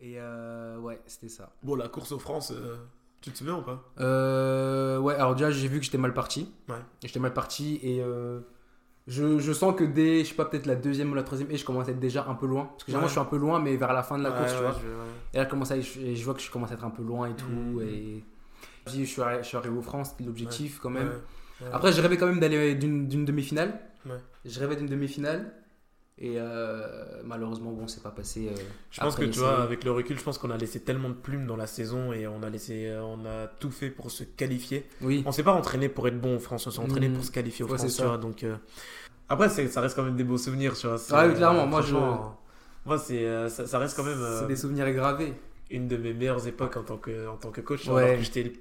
Et euh, ouais, c'était ça. Bon, la course aux France, euh, tu te souviens ou pas? Euh, ouais, alors déjà, j'ai vu que j'étais mal parti. Ouais. J'étais mal parti et je, je sens que dès, je sais pas, peut-être la deuxième ou la troisième, et je commence à être déjà un peu loin. Parce que généralement, Ouais. je suis un peu loin, mais vers la fin de la Ouais, course, tu vois. je-. Et là, je, commence à, je, je vois que je commence à être un peu loin et tout. Mhm. Et je suis, je suis arrivé aux France, c'était l'objectif quand même. Après, je rêvais quand même d'aller d'une d'une demi-finale. Ouais. Je rêvais d'une demi-finale. Et euh, malheureusement, bon, c'est pas passé. euh, Je pense que tu vois, avec le recul, je pense qu'on a laissé tellement de plumes dans la saison et on a laissé, euh, on a tout fait pour se qualifier. Oui, On s'est pas entraîné pour être bon en France, on s'est entraîné pour se qualifier au Ouais, France, tu vois. Donc euh, après, ça reste quand même des beaux souvenirs, tu vois. Ah oui, clairement, moi, franchement, Moi, c'est, ça, ça reste quand même c'est des souvenirs gravés. Une de mes meilleures époques en tant que, en tant que coach. Ouais. Alors que j'étais le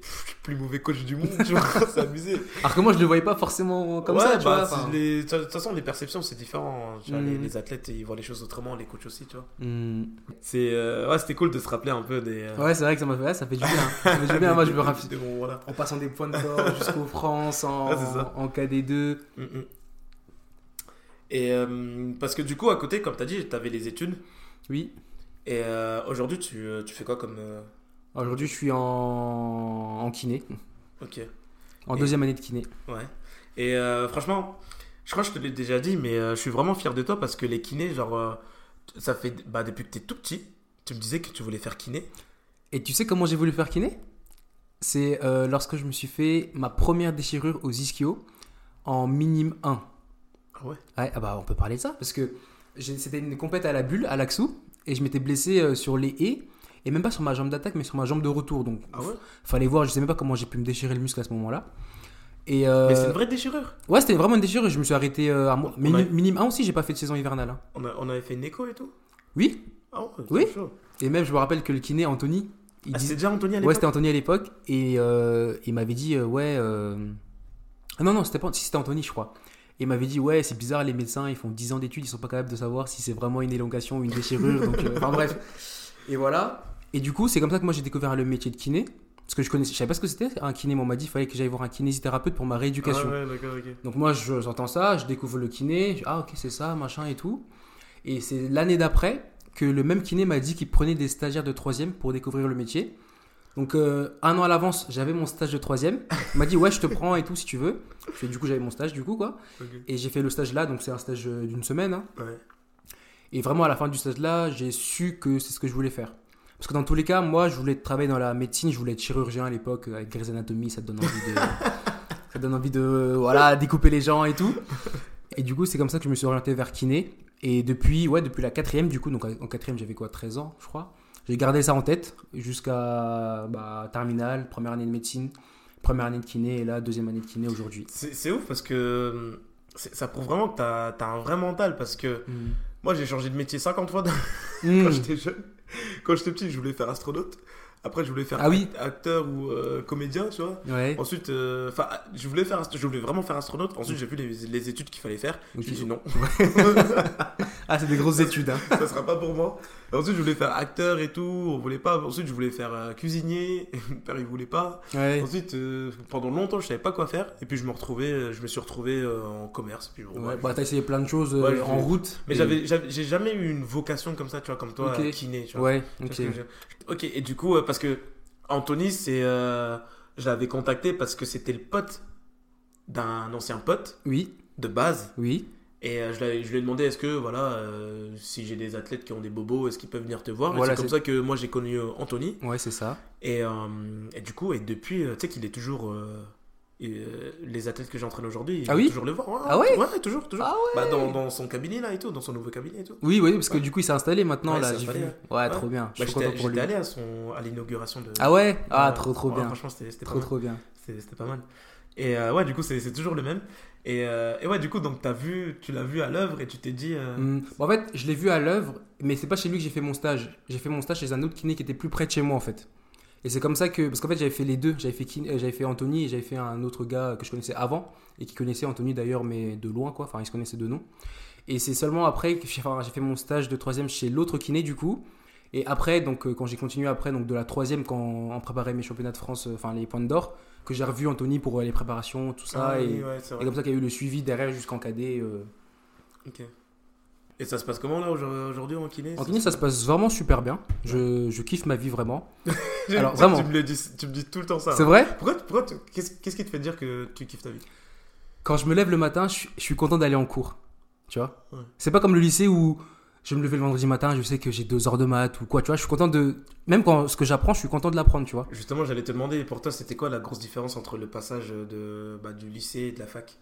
plus mauvais coach du monde, tu vois. c'est abusé. Alors que moi, je le voyais pas forcément comme Ouais, ça, tu bah, vois. les- De toute façon, les perceptions, c'est différent. Tu vois, les, les athlètes, ils voient les choses autrement, les coachs aussi, tu vois. Hmm. C'est, euh, ouais, c'était cool de se rappeler un peu des. euh, Ouais, c'est vrai que ça m'a fait, ouais, ça fait du bien. Ça fait du bien. Moi, je me rappelle. bons, voilà. En passant des points de corps jusqu'aux France, en, en KD2. Mm, mm. Et euh, parce que du coup, à côté, comme tu as dit, tu avais les études. Oui. Et euh, aujourd'hui, tu, tu fais quoi comme. euh, Aujourd'hui, je suis en, en kiné. Ok, En Et- deuxième année de kiné. ouais. Et euh, franchement, je crois que je te l'ai déjà dit, mais je suis vraiment fier de toi parce que les kinés, genre, ça fait. Bah, depuis que tu es tout petit, tu me disais que tu voulais faire kiné. Et tu sais comment j'ai voulu faire kiné? C'est lorsque je me suis fait ma première déchirure aux ischio en minime 1. Ah ouais? Ouais, ah bah on peut parler de ça parce que c'était une compète à la bulle, à l'Axou, et je m'étais blessé euh, sur les haies, et même pas sur ma jambe d'attaque, mais sur ma jambe de retour. Donc Ah ouais fallait voir, je sais même pas comment j'ai pu me déchirer le muscle à ce moment-là. Et euh, Mais c'est une vraie déchirure. ouais, c'était vraiment une déchirure, je me suis arrêté euh, à moi. Mais Ouais. minime 1 aussi, j'ai pas fait de saison hivernale. hein. On, a- on avait fait une écho et tout? Oui, Ah ouais, Oui. chaud. et même je me rappelle que le kiné, Anthony, il Ah, dit- c'était déjà Anthony à Ouais, l'époque c'était Anthony à l'époque. Et euh, il m'avait dit, ouais. ah non, non, c'était pas. Si, c'était Anthony, je crois. Et il m'avait dit, ouais, c'est bizarre, les médecins, ils font 10 ans d'études, ils sont pas capables de savoir si c'est vraiment une élongation ou une déchirure. donc, euh, enfin, bref. Et voilà. Et du coup, c'est comme ça que moi j'ai découvert le métier de kiné. Parce que je connaissais, je savais pas ce que c'était un kiné. mais On m'a dit, il fallait que j'aille voir un kinésithérapeute pour ma rééducation. Ah ouais. Donc moi, je- j'entends ça, je découvre le kiné, je- ah ok, c'est ça, machin et tout. Et c'est l'année d'après que le même kiné m'a dit qu'il prenait des stagiaires de troisième pour découvrir le métier. Donc euh, un an à l'avance, j'avais mon stage de troisième. Il m'a dit ouais, je te prends et tout si tu veux. Du coup, j'avais mon stage du coup quoi. Et j'ai fait le stage là, donc c'est un stage euh, d'une semaine. hein. Ouais. Et vraiment à la fin du stage là, j'ai su que c'est ce que je voulais faire. Parce que dans tous les cas, moi, je voulais travailler dans la médecine, je voulais être chirurgien à l'époque avec Grey's Anatomy, ça te donne envie de, ça te donne envie de, voilà, découper les gens et tout. Et du coup, c'est comme ça que je me suis orienté vers kiné. Et depuis, ouais, depuis la quatrième, du coup, donc en quatrième, j'avais quoi, 13 ans, je crois. J'ai gardé ça en tête jusqu'à bah, terminale, première année de médecine, première année de kiné, et là, deuxième année de kiné aujourd'hui. C'est ouf parce que c'est- ça prouve vraiment que t'as as un vrai mental parce que moi j'ai changé de métier 50 fois quand Mm. j'étais jeune. Quand j'étais petit, je voulais faire astronaute. Après, je voulais faire Ah oui. acteur ou euh, comédien, tu vois. Ouais. Ensuite, euh, je voulais faire, je voulais vraiment faire astronaute. Ensuite, j'ai vu les, les études qu'il fallait faire. Ok. Je me suis dit non, Ah, c'est des grosses études. Hein. ça sera pas pour moi. Et ensuite, je voulais faire acteur et tout. On voulait pas. Ensuite, je voulais faire euh, cuisinier. Mon père, il voulait pas. Ouais. Ensuite, pendant longtemps, je savais pas quoi faire. Et puis, je me retrouvais, je me suis retrouvé en commerce. Puis, bon, Ouais, bah, t'as essayé plein de choses Ouais, en route. Mais Et- j'avais, j'ai jamais eu une vocation comme ça, tu vois, comme toi, Ok. euh, kiné, tu vois. Ouais, Tu ok. je et du coup, euh, parce que Anthony, c'est, euh, je l'avais contacté parce que c'était le pote d'un ancien pote Oui, de base. oui. Et euh, je, lui ai demandé est-ce que, voilà, euh, si j'ai des athlètes qui ont des bobos, est-ce qu'ils peuvent venir te voir? Voilà, c'est comme ça que moi j'ai connu Anthony. Ouais, c'est ça. Et, euh, et du coup, et depuis, tu sais qu'il est toujours. euh, et, euh, les athlètes que j'entraîne aujourd'hui, Ah oui toujours les voir. Ah ouais Ouais, toujours, toujours. Ah Bah, dans, dans son cabinet là et tout, dans son nouveau cabinet et tout. Oui, oui, parce que Ouais. du coup, il s'est installé maintenant, Ouais, là, installé, Ouais, Ouais. trop bien. Je Bah, j'étais allé à, son, à l'inauguration de. Ah ouais Ah, Ouais, trop, trop ouais, bien. Franchement, c'était Trop, trop bien. C'était pas mal. Et euh, ouais, du coup, c'est toujours le même. Et, euh, et ouais, du coup, donc as vu, tu l'as vu à l'œuvre et tu t'es dit. Hmm. Bon, en fait, je l'ai vu à l'œuvre, mais c'est pas chez lui que j'ai fait mon stage. J'ai fait mon stage chez un autre kiné qui était plus près de chez moi, en fait. Et c'est comme ça que. Parce qu'en fait, j'avais fait les deux. J'avais fait, euh, j'avais fait Anthony et j'avais fait un autre gars que je connaissais avant. Et qui connaissait Anthony d'ailleurs, mais de loin, quoi. Enfin, ils se connaissaient de nom. Et c'est seulement après que j'ai enfin, j'ai fait mon stage de troisième chez l'autre kiné, du coup. Et après, donc, euh, quand j'ai continué après, donc de la troisième, quand on préparait mes championnats de France, euh, enfin les points d'or, que j'ai revu Anthony pour les préparations, tout ça. ah et, oui, ouais, et comme ça qu'il y a eu le suivi derrière jusqu'en cadet. euh, Ok. Et ça se passe comment là aujourd- aujourd'hui en kiné? En kiné, ça se passe vraiment super bien. Je, je kiffe ma vie vraiment. Tu- alors, tu- vraiment. Tu me, le dis, tu me dis tout le temps ça. C'est vrai Pourquoi, pourquoi qu'est-ce, qui te fait dire que tu kiffes ta vie? Quand je me lève le matin, je, suis- je suis content d'aller en cours. Tu vois? Ouais. C'est pas comme le lycée où je me lever le vendredi matin, je sais que j'ai deux heures de maths ou quoi. Tu vois, je suis content de. Même quand ce que j'apprends, je suis content de l'apprendre, tu vois. Justement, j'allais te demander pour toi, c'était quoi la grosse différence entre le passage de, bah, du lycée et de la fac?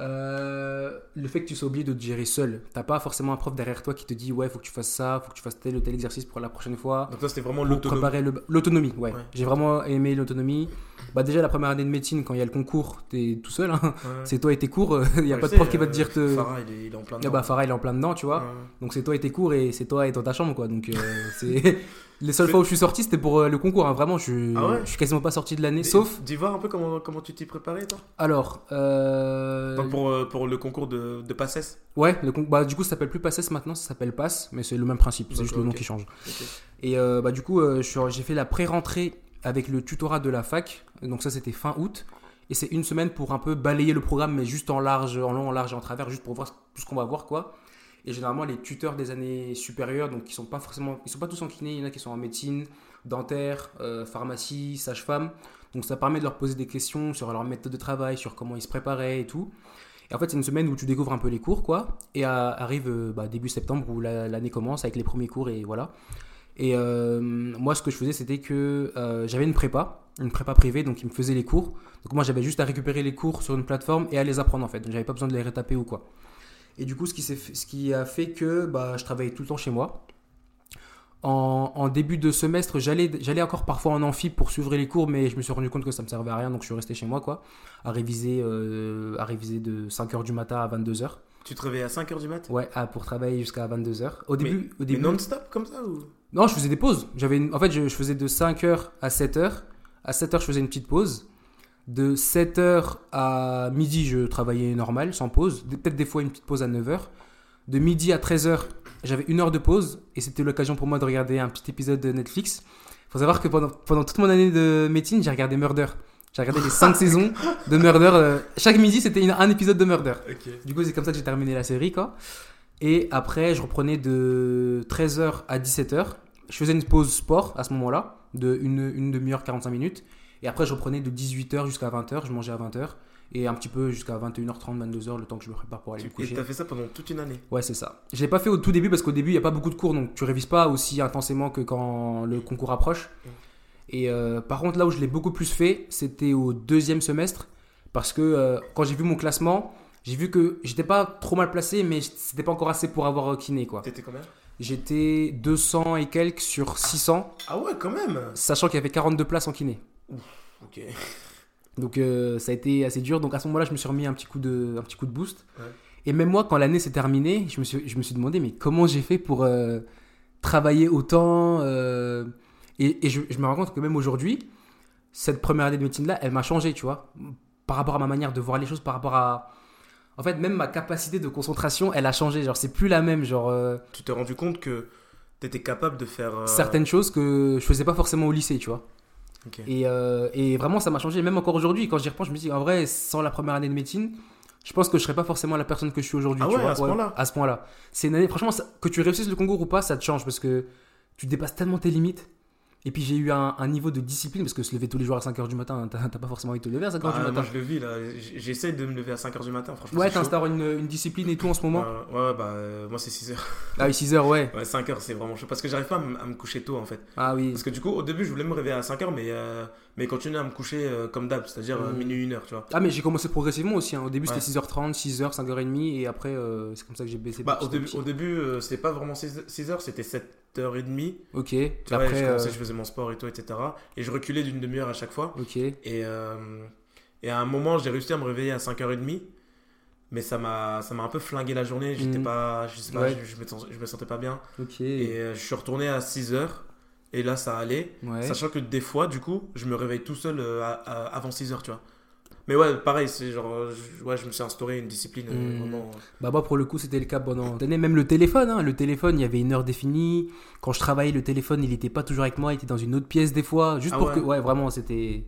Euh, le fait que tu sois obligé de te gérer seul. T'as pas forcément un prof derrière toi qui te dit ouais, faut que tu fasses ça, faut que tu fasses tel ou tel exercice pour la prochaine fois. Donc toi, c'était vraiment l'autonomie. l'autonomie, ouais. Ouais. J'ai vraiment aimé l'autonomie. Bah déjà la première année de médecine, quand il y a le concours, t'es tout seul. hein. Ouais. C'est toi et tes cours. Il y a Ouais, pas de prof sais, qui va te euh, dire te. Farah, il est, il est en plein Ah dedans. bah Farah il est en plein dedans, tu vois. Donc c'est toi et tes cours et c'est toi et dans ta chambre quoi. Donc euh, c'est les seules fois où je suis sorti c'était pour euh, le concours. hein. Vraiment je Ah ouais je suis quasiment pas sorti de l'année. Sauf Dis voir un peu comment, comment tu t'y préparais, toi alors euh, Donc pour, euh, pour le concours de, de PACES ouais le con- bah du coup ça s'appelle plus PACES maintenant ça s'appelle PASS mais c'est le même principe c'est juste le nom qui change. Et euh, bah du coup euh, j'ai fait la pré-rentrée avec le tutorat de la fac. Donc ça c'était fin août. Et c'est une semaine pour un peu balayer le programme, mais juste en large, en long, en large et en travers, juste pour voir tout ce qu'on va voir, quoi. Et généralement, les tuteurs des années supérieures, donc qui sont pas forcément, ils sont pas tous en kiné, il y en a qui sont en médecine, dentaire, euh, pharmacie, sage-femme. Donc ça permet de leur poser des questions sur leur méthode de travail, sur comment ils se préparaient et tout. Et en fait, c'est une semaine où tu découvres un peu les cours, quoi. Et euh, arrive euh, bah, début septembre où la- l'année commence avec les premiers cours et voilà. Et moi, ce que je faisais, c'était que j'avais une prépa, une prépa privée, donc ils me faisaient les cours. Donc moi, j'avais juste à récupérer les cours sur une plateforme et à les apprendre en fait. Donc j'avais pas besoin de les retaper ou quoi. Et du coup, ce qui, s'est fait- ce qui a fait que bah, je travaillais tout le temps chez moi. En, en début de semestre, j'allais encore parfois en amphi pour suivre les cours, mais je me suis rendu compte que ça me servait à rien, donc je suis resté chez moi, quoi, à réviser, euh, à réviser de 5h du matin à 22h. Tu te réveillais à 5h du mat? Ouais, à- pour travailler jusqu'à 22h. Au début, au Mais début non-stop comme ça ou? Non, je faisais des pauses. J'avais En fait, je, je faisais de 5h à 7h. À 7h, je faisais une petite pause. De 7h à midi, je travaillais normal, sans pause. Peut-être des fois une petite pause à 9h. De midi à 13h, j'avais une heure de pause. Et c'était l'occasion pour moi de regarder un petit épisode de Netflix. faut savoir que pendant, pendant toute mon année de médecine, j'ai regardé Murder. J'ai regardé les 5 saisons de Murder. euh, Chaque midi, c'était un épisode de Murder. Du coup, c'est comme ça que j'ai terminé la série, quoi. Et après, je reprenais de 13h à 17h. Je faisais une pause sport à ce moment-là, de une, une demi-heure, 45 minutes. Et après, je reprenais de 18h jusqu'à 20h. Je mangeais à 20h. Et un petit peu jusqu'à 21h30, 22h, le temps que je me prépare pour aller me Et coucher. t'as fait ça pendant toute une année Ouais, c'est ça. Je l'ai pas fait au tout début parce qu'au début, il n'y a pas beaucoup de cours, donc tu révises pas aussi intensément que quand le concours approche. Mm. Et euh, par contre, là où je l'ai beaucoup plus fait, c'était au deuxième semestre parce que euh, quand j'ai vu mon classement, j'ai vu que j'étais pas trop mal placé, mais c'était pas encore assez pour avoir euh, kiné, quoi. T'étais combien? J'étais 200 et quelques sur 600, Ah ouais, quand même sachant qu'il y avait 42 places en kiné. Ok. Donc euh, ça a été assez dur. Donc à ce moment-là, je me suis remis un petit coup de, un petit coup de boost. Ouais. Et même moi, quand l'année s'est terminée, je me suis, je me suis demandé, mais comment j'ai fait pour euh, travailler autant euh, Et, et je, je me rends compte que même aujourd'hui, cette première année de médecine-là, elle m'a changé, tu vois, par rapport à ma manière de voir les choses, par rapport à... En fait, même ma capacité de concentration, elle a changé. Genre, c'est plus la même. Genre, Tu t'es rendu compte que t'étais capable de faire. certaines choses que je faisais pas forcément au lycée, tu vois. Et, euh, et vraiment, ça m'a changé. Même encore aujourd'hui, quand j'y repense, je me dis, en vrai, sans la première année de médecine, je pense que je serais pas forcément la personne que je suis aujourd'hui. Ah ouais, à ce point-là À ce point-là. C'est une année, franchement, ça- que tu réussisses le concours ou pas, ça te change parce que tu dépasses tellement tes limites. Et puis j'ai eu un, un niveau de discipline parce que se lever tous les jours à 5h du matin, t'as t'as pas forcément envie de te lever à 5h Bah, du matin. moi je le vis là, j'essaie de me lever à 5h du matin, franchement. ouais, t'installes une, une discipline et tout en ce moment. Euh, ouais, bah euh, moi c'est 6h. Ah oui, 6h, ouais. Ouais, 5h c'est vraiment chaud parce que j'arrive pas à, à me coucher tôt en fait. Ah oui. Parce que du coup au début je voulais me réveiller à 5h mais, euh, mais continuer à me coucher euh, comme d'hab, c'est-à-dire euh, Mm. minuit 1h tu vois. Ah mais j'ai commencé progressivement aussi. hein. Au début Ouais. c'était 6h30, 6h, 5h30 et après euh, c'est comme ça que j'ai baissé. Bah au début, au début c'était pas vraiment 6h, c'était 7h30. Ok. Tu Et vois, faisais mon sport et tout, etc. Et je reculais d'une demi-heure à chaque fois. ok. Et, euh, et à un moment, j'ai réussi à me réveiller à 5h30. Mais ça m'a ça m'a un peu flingué la journée. J'étais Mhm. pas, je sais pas, Ouais. je, je me, je me sentais pas bien. Ok. Et euh, je suis retourné à 6h. Et là, ça allait. ouais. Sachant que des fois, du coup, je me réveille tout seul euh, à- à- avant 6h, tu vois. Mais ouais, pareil, c'est genre, euh, je, ouais, je me suis instauré une discipline euh, Mhm. vraiment. Bah moi pour le coup c'était le cas pendant tenez, même le téléphone hein. le téléphone il y avait une heure définie quand je travaillais le téléphone il était pas toujours avec moi il était dans une autre pièce des fois juste Ah pour ouais. que ouais vraiment c'était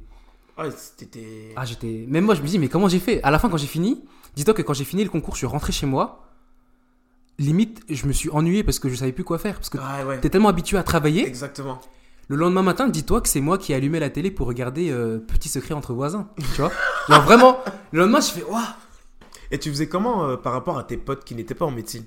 Ouais, c'était. ah j'étais même moi je me dis mais comment j'ai fait? À la fin quand j'ai fini dis-toi que quand j'ai fini le concours je suis rentré chez moi limite, je me suis ennuyé parce que je savais plus quoi faire. Parce que Ouais, ouais. t'es tellement habitué à travailler. Exactement. Le lendemain matin, dis-toi que c'est moi qui ai allumé la télé pour regarder euh, Petit secret entre voisins. Tu vois. Genre vraiment, le lendemain, je fais Waouh Et tu faisais comment euh, par rapport à tes potes qui n'étaient pas en médecine?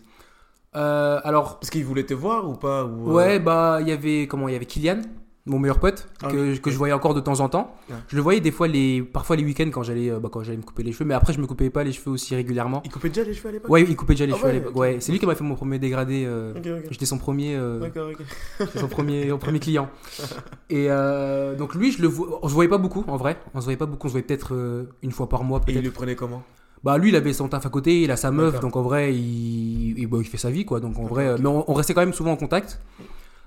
Euh, Alors, Parce qu'ils voulaient te voir ou pas ou, euh, ouais, bah, il y avait, comment, il y avait Kylian, mon meilleur pote, Ah que, oui, que je voyais encore de temps en temps. Ouais. Je le voyais des fois, les, parfois les week-ends quand j'allais euh, bah, quand j'allais me couper les cheveux, mais après, je me coupais pas les cheveux aussi régulièrement. Ils coupaient déjà les cheveux à l'époque? Ouais, il coupait déjà les Ah cheveux à ouais, l'époque. ok. Ouais, c'est lui qui m'a fait mon premier dégradé. euh. J'étais son premier. euh, son premier, son premier client. Et euh, donc lui, je le on se voyait pas beaucoup en vrai. On se voyait pas beaucoup. On se voyait peut-être une fois par mois Et peut-être. le prenaient comment? Bah lui, il avait son taf à côté, il a sa meuf, donc en vrai, il, il, bah, il fait sa vie quoi. Donc en vrai, mais on, on restait quand même souvent en contact.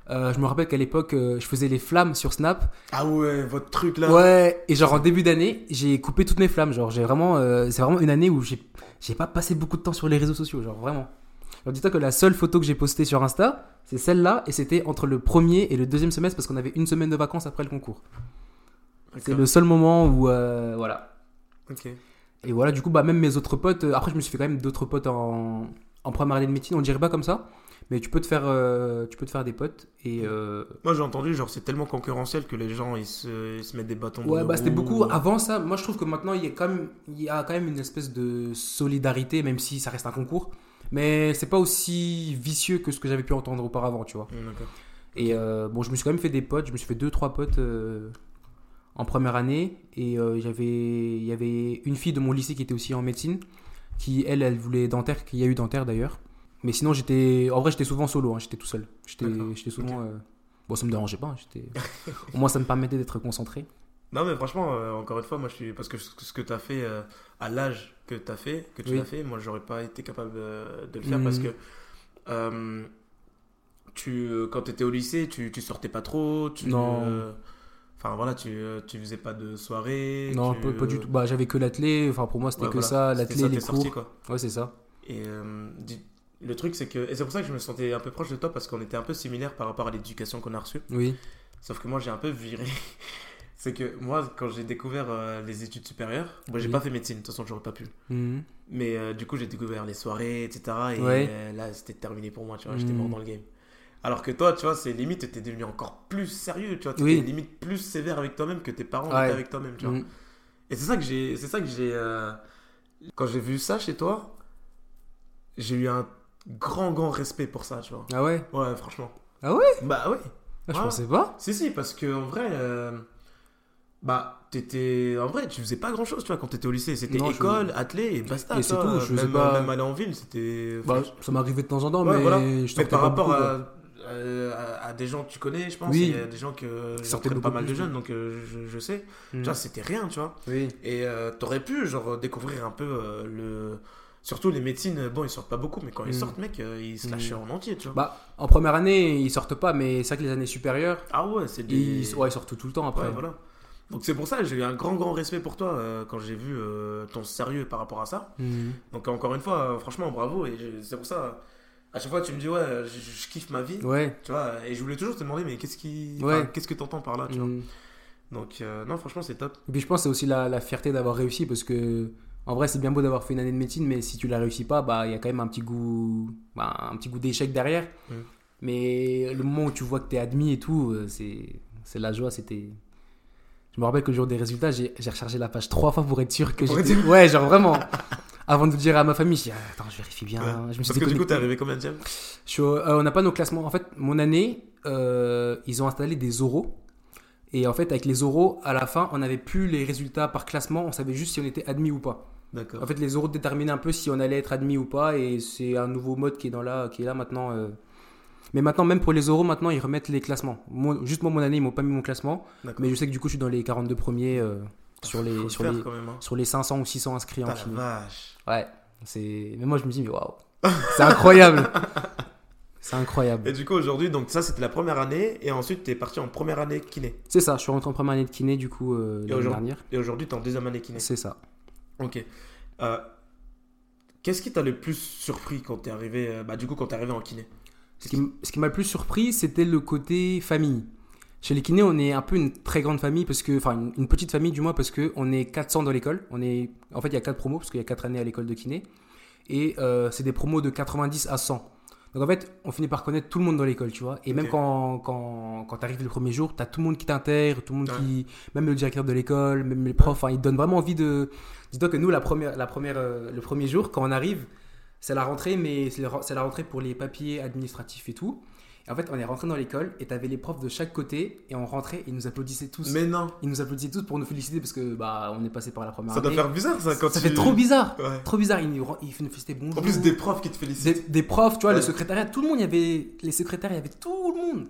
Euh, je me rappelle qu'à l'époque, euh, je faisais les flammes sur Snap. Ah ouais, votre truc là. Ouais. Et genre en début d'année, j'ai coupé toutes mes flammes. Genre j'ai vraiment, euh, c'est vraiment une année où j'ai, j'ai pas passé beaucoup de temps sur les réseaux sociaux. Genre vraiment. Alors dis-toi que la seule photo que j'ai postée sur Insta, c'est celle-là, et c'était entre le premier et le deuxième semestre parce qu'on avait une semaine de vacances après le concours. C'est le seul moment où voilà. Ok. Et voilà, du coup, bah même mes autres potes. après, je me suis fait quand même d'autres potes en, en première année de médecine. On dirait pas comme ça, mais tu peux te faire, euh, tu peux te faire des potes. Et euh, Moi j'ai entendu, genre c'est tellement concurrentiel que les gens ils se, ils se mettent des bâtons dans ouais, bah c'était beaucoup avant ça. Moi, je trouve que maintenant, il y a quand même, il y a quand même une espèce de solidarité, même si ça reste un concours. Mais c'est pas aussi vicieux que ce que j'avais pu entendre auparavant, tu vois. D'accord. Et euh, bon, je me suis quand même fait des potes. Je me suis fait deux, trois potes en première année. Et j'avais, il y avait une fille de mon lycée qui était aussi en médecine, qui elle, elle voulait dentaire, qui a eu dentaire d'ailleurs. Mais sinon, j'étais, en vrai, j'étais souvent solo. hein, j'étais tout seul. J'étais, souvent. euh, Bon, ça me dérangeait pas. hein. Au moins, ça me permettait d'être concentré. Non mais franchement, euh, encore une fois, moi je suis... Parce que ce que tu as fait euh, à l'âge que tu as fait, que tu Oui. l'as fait, moi j'aurais pas été capable de le faire parce que... euh, tu, quand tu étais au lycée, tu, tu sortais pas trop, tu... Non. Enfin voilà, tu, tu faisais pas de soirée. Non, tu, pas, pas du tout. Bah, j'avais que l'athlé. Enfin, pour moi, c'était ouais, que voilà. ça, l'athlé, les cours. quoi. Ouais, c'est ça. Et euh, le truc, c'est que. Et c'est pour ça que je me sentais un peu proche de toi parce qu'on était un peu similaires par rapport à l'éducation qu'on a reçue. Oui. Sauf que moi, j'ai un peu viré. c'est que moi, quand j'ai découvert euh, les études supérieures, moi, j'ai Oui. pas fait médecine, de toute façon, j'aurais pas pu. Mhm. Mais euh, du coup, j'ai découvert les soirées, etc. Et Ouais. euh, là, c'était terminé pour moi, tu vois, j'étais Mhm. mort dans le game. Alors que toi, tu vois, c'est limite, t'étais devenu encore plus sérieux, tu vois, t'étais Oui. limite plus sévère avec toi-même que tes parents Ouais. étaient avec toi-même, tu vois. Mhm. Et c'est ça que j'ai. C'est ça que j'ai. Quand j'ai vu ça chez toi, j'ai eu un grand, grand respect pour ça, tu vois. Ah ouais? Ouais, franchement. Ah ouais? Bah ouais. Ah, Je Ouais. pensais pas. Si, si, parce que en vrai. euh, Bah, t'étais. En vrai, tu faisais pas grand chose, tu vois, quand t'étais au lycée. C'était Non, je- école, athlé et basta. Et c'est tout, je faisais même, pas- même aller en ville, c'était. Bah, ça m'arrivait de temps en temps, Ouais, mais voilà. je Mais sortais par pas rapport beaucoup, quoi. à, euh, à, à des gens que tu connais, je pense, Oui. il y a des gens que je sortaient pas beaucoup mal de plus, jeunes, oui. donc euh, je, je sais. Mhm. Tu vois, c'était rien, tu vois. Oui. Et euh, t'aurais pu, genre, découvrir un peu euh, le. Surtout les médecines, bon, ils sortent pas beaucoup, mais quand ils Mm. sortent, mec, euh, ils se Mm. lâchaient en entier, tu vois. Bah, en première année, ils sortent pas, mais c'est vrai que les années supérieures, ah ouais, c'est des. ils, ouais, ils sortent tout le temps après. Ouais, voilà. Donc c'est pour ça j'ai eu un grand, grand respect pour toi euh, quand j'ai vu euh, ton sérieux par rapport à ça. Mhm. Donc encore une fois, franchement, bravo. Et c'est pour ça, à chaque fois, tu me dis, ouais, je, je kiffe ma vie. Ouais. Tu vois, et je voulais toujours te demander, mais qu'est-ce qui. Ouais. enfin, Qu'est-ce que t'entends par là, tu vois. Donc, euh, non, franchement, c'est top. Et puis je pense que c'est aussi la, la fierté d'avoir réussi parce que en vrai c'est bien beau d'avoir fait une année de médecine mais si tu la réussis pas bah il y a quand même un petit goût bah, un petit goût d'échec derrière. Mais le moment où tu vois que t'es admis et tout euh, c'est c'est la joie c'était je me rappelle que le jour des résultats j'ai j'ai rechargé la page trois fois pour être sûr que Pour j'étais être ouais genre vraiment avant de dire à ma famille j'ai dit, Ah, attends je vérifie bien Ouais. je me Parce que du coup, t'es arrivé combien de au- euh, on n'a pas nos classements. En fait, mon année, euh, ils ont installé des oraux. Et en fait, avec les oraux, à la fin, on n'avait plus les résultats par classement. On savait juste si on était admis ou pas. D'accord. En fait, les oraux déterminaient un peu si on allait être admis ou pas. Et c'est un nouveau mode qui est, dans là, qui est là maintenant. euh. Mais maintenant, même pour les oraux, maintenant, ils remettent les classements. Moi, juste moi, mon année, ils m'ont pas mis mon classement. Mais je sais que du coup, je suis dans les 42 premiers euh, sur, Faut les, le sur, les, même. Hein. sur les 500 ou 600 inscrits en vache. Ouais. C'est... Mais moi, je me dis, mais waouh. C'est incroyable. c'est incroyable. Et du coup, aujourd'hui, donc ça, c'était la première année. Et ensuite, t'es parti en première année kiné. C'est ça, je suis rentré en première année de kiné du coup euh, l'année aujourd'hui dernière. Et aujourd'hui, t'es en deuxième année kiné. C'est ça. Ok. Euh, Qu'est-ce qui t'a le plus surpris quand t'es arrivé, euh, bah, du coup, quand t'es arrivé en kiné? Ce qui, m- ce qui m'a le plus surpris, c'était le côté famille. Chez les kinés, on est un peu une très grande famille, parce que, enfin une, une petite famille du moins, parce qu'on est 400 dans l'école. On est, en fait, il y a 4 promos, parce qu'il y a 4 années à l'école de kiné. Et euh, c'est des promos de 90 à 100. Donc en fait, on finit par connaître tout le monde dans l'école, tu vois. Et même quand, quand, quand tu arrives le premier jour, tu as tout le monde qui t'intègre, tout le monde Ouais. qui. Même le directeur de l'école, même les profs, ils te donnent vraiment envie de. Dis-toi que nous, la première, la première, euh, le premier jour, quand on arrive, c'est la rentrée, mais c'est la rentrée pour les papiers administratifs et tout. Et en fait, on est rentré dans l'école et tu avais les profs de chaque côté et on rentrait et ils nous applaudissaient tous. Mais non, Ils nous applaudissaient tous pour nous féliciter parce que bah on est passé par la première ça doit faire bizarre ça quand Ça tu... fait trop bizarre. Ouais. Trop bizarre. Ils nous, ils nous félicitaient bonjour. En plus des profs qui te félicitent. des profs, tu vois, Ouais. le secrétariat, tout le monde, il y avait les secrétaires, il y avait tout le monde.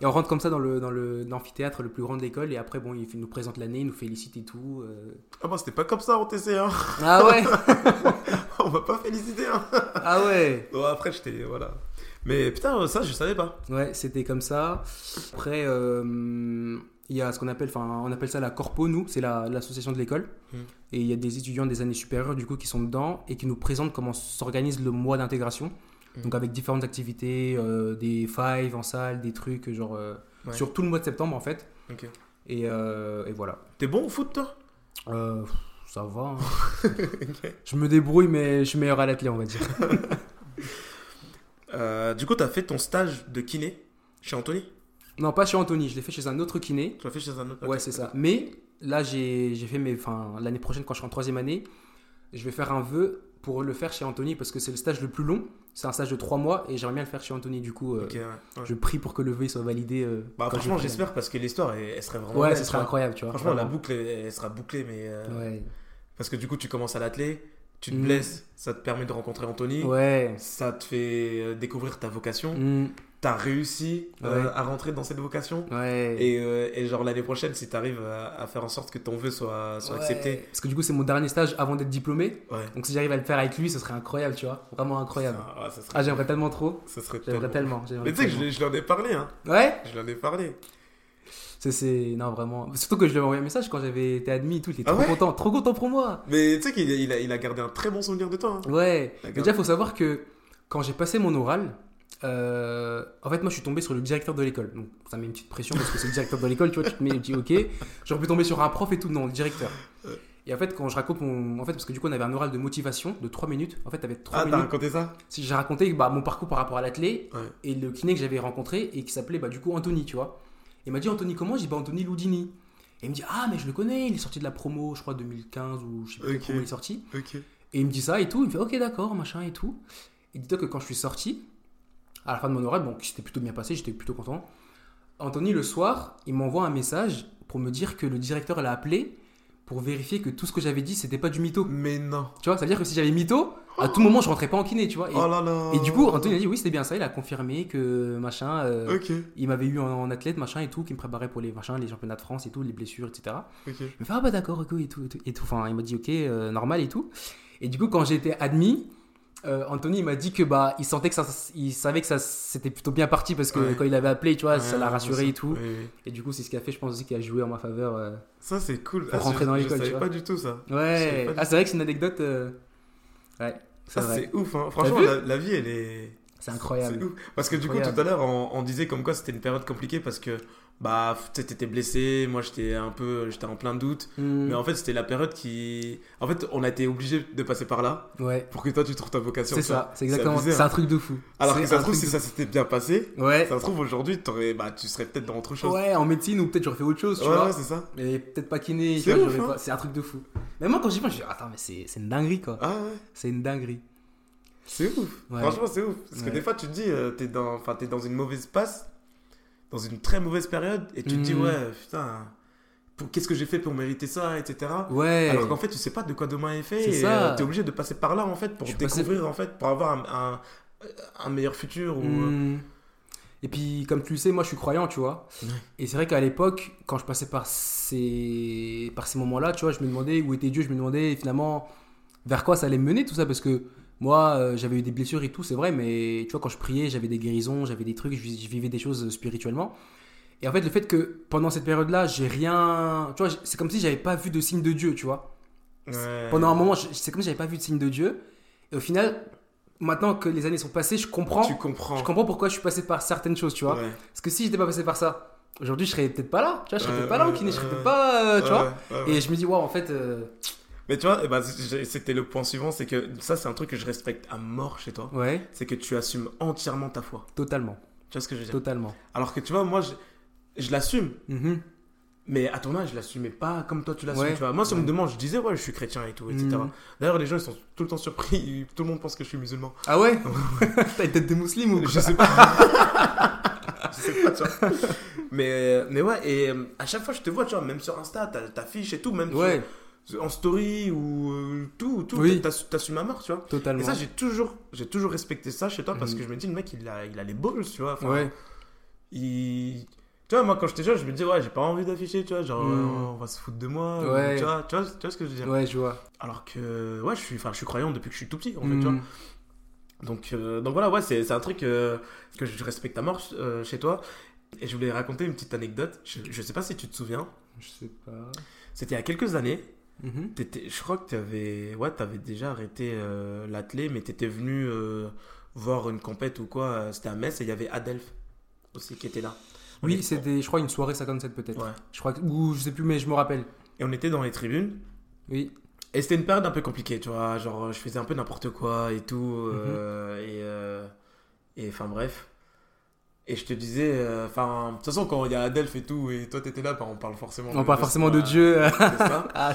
Et on rentre comme ça dans le dans le l'amphithéâtre le plus grand de l'école et après bon, il nous présente l'année, il nous félicite et tout. euh. Ah bah c'était pas comme ça en TC, hein. Ah ouais. On va pas féliciter, hein. ah ouais. Bon, après j'étais... Voilà. Mais putain, ça je savais pas. Ouais, c'était comme ça. Après euh, il y a ce qu'on appelle enfin on appelle ça la corpo nous, c'est la- l'association de l'école. Hmm. Et il y a des étudiants des années supérieures du coup qui sont dedans et qui nous présentent comment s'organise le mois d'intégration. Hmm. Donc avec différentes activités, euh, des fives en salle, des trucs genre euh, Ouais. sur tout le mois de septembre en fait. Et, et voilà. T'es bon au foot toi? Ça va. hein. Je me débrouille, mais je suis meilleur à l'athlète, on va dire. Euh, Du coup t'as fait ton stage de kiné chez Anthony? Non, pas chez Anthony, je l'ai fait chez un autre kiné. Tu l'as fait chez un autre Ouais, c'est ça. Mais là, j'ai j'ai fait mes. Enfin, l'année prochaine, quand je serai en troisième année, je vais faire un vœu pour le faire chez Anthony parce que c'est le stage le plus long. C'est un stage de trois mois et j'aimerais bien le faire chez Anthony. Du coup, euh, Ok, ouais. ouais. je prie pour que le vœu soit validé. euh, Bah franchement je- j'espère parce que l'histoire elle, elle serait vraiment Ouais, ce tu serait incroyable, tu vois. Franchement la boucle elle, elle sera bouclée mais... euh, Ouais. Parce que du coup tu commences à l'atteler, tu te Mm. blesses, ça te permet de rencontrer Anthony. Ouais. Ça te fait euh, découvrir ta vocation. Mm, T'as réussi euh, à rentrer dans cette vocation. ouais. Et, euh, et genre l'année prochaine, si t'arrives à, à faire en sorte que ton vœu soit, soit Ouais. accepté. Parce que du coup, c'est mon dernier stage avant d'être diplômé. Ouais. Donc si j'arrive à le faire avec lui, ce serait incroyable, tu vois. Vraiment incroyable. Ça, ouais, ça serait, Ah, j'aimerais tellement trop. ça serait J'aimerais tellement- Mais tu sais que je, je lui en ai parlé, hein. Ouais Je lui en ai parlé. C'est. Non, vraiment. Surtout que je lui ai envoyé un message quand j'avais été admis et tout. Il était Ah trop ouais content. Trop content pour moi. Mais tu sais qu'il a, il a, il a gardé un très bon souvenir de toi. hein. Ouais. Mais déjà, il faut savoir que quand j'ai passé mon oral, euh, en fait, moi, je suis tombé sur le directeur de l'école. Donc, ça met une petite pression parce que c'est le directeur de l'école. Tu vois, tu te mets, tu dis, ok. J'aurais pu tomber sur un prof et tout. Non, le directeur. Ouais. Et en fait, quand je raconte mon. En fait, parce que du coup, on avait un oral de motivation de 3 minutes. En fait, t'avais 3 Ah, t'as minutes. raconté ça? Si j'ai raconté bah, mon parcours par rapport à l'athlète Ouais. et le kiné que j'avais rencontré et qui s'appelait bah, du coup Anthony, tu vois. Il m'a dit Anthony comment J'ai dit bah Anthony Loudini. Et il me dit ah mais je le connais, il est sorti de la promo, je crois 2015 ou je sais plus quelle Ok. promo il est sorti. Et il me dit ça et tout, il me fait ok d'accord machin et tout. Et dis-toi que quand je suis sorti, à la fin de mon oral, bon qui s'était plutôt bien passé, j'étais plutôt content. Anthony le soir, il m'envoie un message pour me dire que le directeur l'a appelé pour vérifier que tout ce que j'avais dit c'était pas du mytho. Mais non. Tu vois, ça veut dire que si j'avais mytho, à tout moment je rentrais pas en kiné, tu vois. Et Oh là là. et du coup, Anthony a dit oui, c'était bien ça. Il a confirmé que machin, euh, il m'avait eu en, en athlète machin et tout, qui me préparait pour les machins, les championnats de France et tout, les blessures, etc. Ok. Il me fait ah bah d'accord, ok et tout et tout. et tout. Enfin, il m'a dit ok, euh, normal et tout. Et du coup, quand j'ai été admis, euh, Anthony il m'a dit que bah il sentait que ça, il savait que ça c'était plutôt bien parti parce que Ouais. quand il avait appelé, tu vois, Ouais, ça l'a rassuré ça- et tout. Et du coup, c'est ce qui a fait, je pense aussi, qui a joué en ma faveur. euh. Ça, c'est cool. Pour rentrer je- dans je l'école, savais tu vois. pas du tout ça. savais Ouais. Ah, c'est vrai que c'est une anecdote. euh, Ouais. C'est c'est ouf. Hein. Franchement, la, la vie, elle est. C'est incroyable. Ouf. Parce que du coup, tout à l'heure, on, on disait comme quoi c'était une période compliquée parce que bah, tu sais, t'étais blessé, moi j'étais un peu, j'étais en plein doute. Hmm. Mais en fait, c'était la période qui. En fait, on a été obligé de passer par là Ouais. pour que toi tu trouves ta vocation. C'est ça, c'est exactement. C'est hein. un truc de fou. Alors que ça se trouve, si ça s'était bien passé, Ouais. ça se trouve aujourd'hui, bah, tu serais peut-être dans autre chose. Ouais, en médecine ou peut-être j'aurais fait autre chose, tu ouais, vois. ouais, c'est ça. Mais peut-être pas kiné, C'est hein. c'est un truc de fou. Mais moi quand j'y pense, je dis attends, mais c'est une dinguerie quoi. Ah ouais, C'est une dinguerie. c'est ouf. Ouais. Franchement, c'est ouf. Parce que des fois, tu te dis, euh, t'es dans, enfin, t'es dans une mauvaise passe, dans une très mauvaise période, et tu te dis, Mhm. ouais, putain, qu'est-ce que j'ai fait pour mériter ça, etc. Ouais. Alors qu'en fait, tu sais pas de quoi demain est fait. C'est et ça. euh, t'es obligé de passer par là, en fait, pour passé- découvrir, en fait, pour avoir un, un, un meilleur futur. Ou... Hmm. Et puis, comme tu le sais, moi je suis croyant, tu vois. Et c'est vrai qu'à l'époque, quand je passais par ces, par ces moments-là, tu vois, je me demandais où était Dieu, je me demandais finalement vers quoi ça allait me mener tout ça. Parce que moi, euh, j'avais eu des blessures et tout, c'est vrai, mais tu vois, quand je priais, j'avais des guérisons, j'avais des trucs, je, vivais des choses spirituellement. Et en fait, le fait que pendant cette période-là, j'ai rien. Tu vois, c'est comme si j'avais pas vu de signe de Dieu, tu vois. Ouais. Pendant un moment, c'est comme si j'avais pas vu de signe de Dieu. Et au final, maintenant que les années sont passées, je comprends. Tu comprends. Je comprends pourquoi je suis passé par certaines choses, tu vois. Ouais. Parce que si j'étais pas passé par ça, aujourd'hui je serais peut-être pas là, tu vois, je serais peut-être pas là au kiné, je serais peut-être pas, euh, tu vois. Et je me dis, waouh, en fait, euh, Mais Mais tu vois, eh ben, c'était le point suivant, c'est que ça, c'est un truc que je respecte à mort chez toi. Ouais, C'est que tu assumes entièrement ta foi. totalement. Tu vois ce que je veux dire? Totalement. Alors que tu vois, moi, je, je l'assume. Mhm. Mais à ton âge, je l'assumais pas comme toi tu l'assumes. Ouais. Tu vois. Moi, si on me demande, je disais, ouais, je suis chrétien et tout, etc. Mhm. D'ailleurs, les gens, ils sont tout le temps surpris. Tout le monde pense que je suis musulman. Ah ouais? T'as une tête de musulman ou quoi? Je sais pas. je sais pas, tu vois. Mais, mais ouais, et euh, à chaque fois, je te vois, tu vois, même sur Insta, ta, ta fiche et tout, même Ouais, en story ou euh, tout, tout, Oui. t'as- t'assumes à mort, tu vois. Et totalement. ça, j'ai toujours, j'ai toujours respecté ça chez toi parce Mhm. que je me dis, le mec, il a, il a les balls, tu vois. Enfin, Ouais, il... Tu vois, moi, quand j'étais jeune, je me disais, ouais, j'ai pas envie d'afficher, tu vois, genre, Mhm. euh, on va se foutre de moi. ou- Ouais. tu, vois, tu, vois, tu vois ce que je veux dire ouais, je vois. Alors que, ouais, je suis, je suis croyant depuis que je suis tout petit, en fait, tu vois. Mhm. Donc, euh, donc voilà, ouais, c'est c'est un truc euh, que je respecte à mort euh, chez toi. Et je voulais raconter une petite anecdote. Je, je sais pas si tu te souviens. Je sais pas. C'était il y a quelques années. Mhm. Je crois que tu avais, ouais, avais déjà arrêté euh, l'athlé, mais tu étais venu euh, voir une compète ou quoi. euh, C'était à Metz et il y avait Adelph aussi qui était là. On Oui, c'était, je crois, une soirée 57 peut-être. Ouais. Je crois que, ou je sais plus, mais je me rappelle. Et on était dans les tribunes. Oui. Et c'était une période un peu compliquée, tu vois. Genre, je faisais un peu n'importe quoi et tout. Et, euh, et enfin, bref. Et je te disais, euh, enfin, de toute façon, quand il y a Adelph et tout, et toi t'étais là, bah, on parle forcément On de- parle forcément de Dieu. ça. Ah,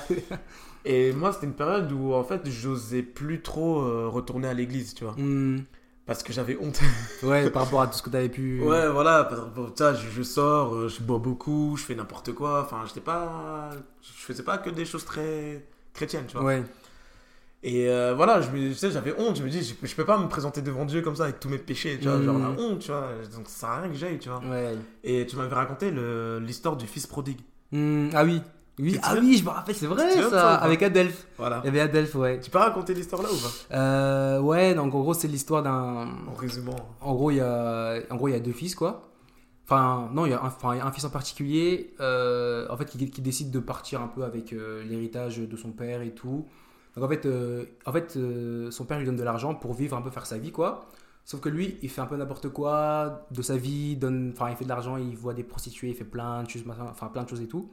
Et moi, c'était une période où, en fait, j'osais plus trop euh, retourner à l'église, tu vois. hmm. Parce que j'avais honte. Ouais, par rapport à tout ce que t'avais pu. Ouais, voilà, je, je sors, euh, je bois beaucoup, je fais n'importe quoi. Enfin, j'étais pas. Je faisais pas que des choses très chrétiennes, tu vois. Ouais. Et euh, voilà, je me, tu sais, j'avais honte. Je me dis, je, je peux pas me présenter devant Dieu comme ça avec tous mes péchés, tu vois. Mm. Genre la honte, tu vois. Donc ça sert à rien que j'aille, tu vois. Ouais. Et tu m'avais raconté l'histoire du fils prodigue. Hmm, Ah oui. Oui, ah oui, je me rappelle, c'est vrai ça, avec Adelph. Voilà. Il y avait Adelph, ouais. Tu peux raconter l'histoire là ou pas? Euh, ouais, donc en gros, c'est l'histoire d'un. En résumant. En gros, il y a, en gros, il y a deux fils, quoi. Enfin, non, il y a un, enfin, il y a un fils en particulier, euh, en fait, qui, qui décide de partir un peu avec euh, l'héritage de son père et tout. Donc en fait, euh, en fait euh, son père lui donne de l'argent pour vivre un peu, faire sa vie, quoi. Sauf que lui, il fait un peu n'importe quoi de sa vie, donne, il fait de l'argent, il voit des prostituées, il fait plein de choses, enfin, plein de choses et tout.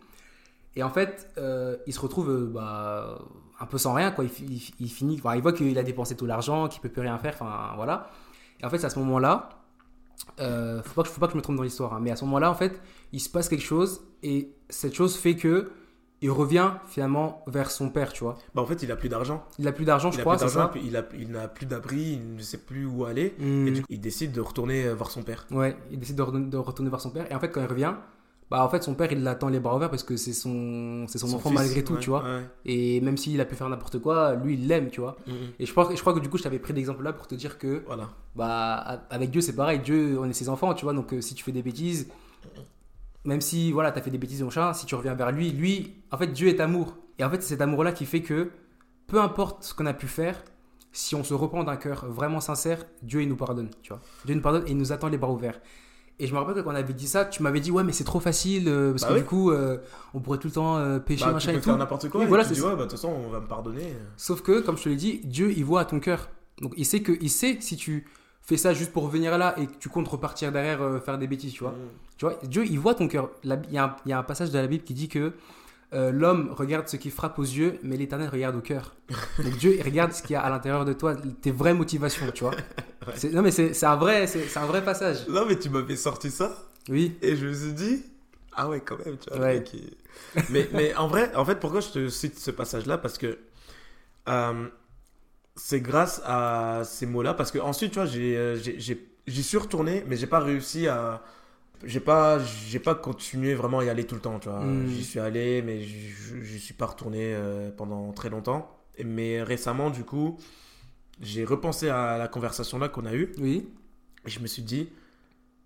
Et en fait, euh, il se retrouve bah, un peu sans rien, quoi. Il, fi- il, il finit, il voit qu'il a dépensé tout l'argent, qu'il peut plus rien faire, enfin, voilà. Et en fait, à ce moment-là, faut, pas faut pas que je me trompe dans l'histoire, hein, mais à ce moment-là, en fait, il se passe quelque chose et cette chose fait que il revient finalement vers son père, tu vois. Bah, en fait, il a plus d'argent. Il a plus d'argent, je crois, c'est ça il a- il n'a plus d'abri, il ne sait plus où aller. Hmm. Et du coup, il décide de retourner euh, voir son père. Ouais, il décide de, re- de retourner voir son père. Et en fait, quand il revient, bah en fait, son père, il l'attend les bras ouverts parce que c'est son, c'est son, enfant fils, malgré tout, ouais, tu vois. ouais. Et même s'il a pu faire n'importe quoi, lui, il l'aime, tu vois. Mhm. Et je crois, je crois que du coup, je t'avais pris l'exemple là pour te dire que, Voilà. bah, avec Dieu, c'est pareil. Dieu, on est ses enfants, tu vois. Donc, euh, si tu fais des bêtises, même si, voilà, t'as fait des bêtises, machin, si tu reviens vers lui, lui, en fait, Dieu est amour. Et en fait, c'est cet amour-là qui fait que, peu importe ce qu'on a pu faire, si on se reprend d'un cœur vraiment sincère, Dieu, il nous pardonne, tu vois. Dieu nous pardonne et il nous attend les bras ouverts. Et je me rappelle que quand on avait dit ça, tu m'avais dit, ouais, mais c'est trop facile, euh, parce Bah que oui. du coup, euh, on pourrait tout le temps euh, pécher, Bah, tu machin peux et faire n'importe quoi. Et voilà, tu dis, ouais, bah, de toute façon, on va me pardonner. Sauf que, comme je te l'ai dit, Dieu, il voit à ton cœur. Donc, il sait que, il sait si tu fais ça juste pour venir là et que tu comptes repartir derrière euh, faire des bêtises, tu vois. Mhm. Tu vois, Dieu, il voit ton cœur. Il y, a un- il y a un passage de la Bible qui dit que euh, l'homme regarde ce qui frappe aux yeux, mais l'éternel regarde au cœur. Donc Dieu, il regarde ce qu'il y a à l'intérieur de toi, tes vraies motivations, tu vois. C'est- Non, mais c'est un, vrai- c'est c'est un vrai passage. Non, mais tu m'avais sorti ça. Oui. Et je me suis dit, ah ouais, quand même, tu vois. Ouais. mais, mais en vrai, en fait, pourquoi je te cite ce passage-là? Parce que euh, c'est grâce à ces mots-là. Parce que ensuite, tu vois, j'ai, euh, j'y suis retourné, mais j'ai pas réussi à. J'ai pas, j'ai pas continué vraiment à y aller tout le temps, tu vois. Mm. J'y suis allé, mais je j'y suis pas retourné euh, pendant très longtemps. Mais récemment, du coup, j'ai repensé à la conversation là qu'on a eue. Oui. Et je me suis dit, tu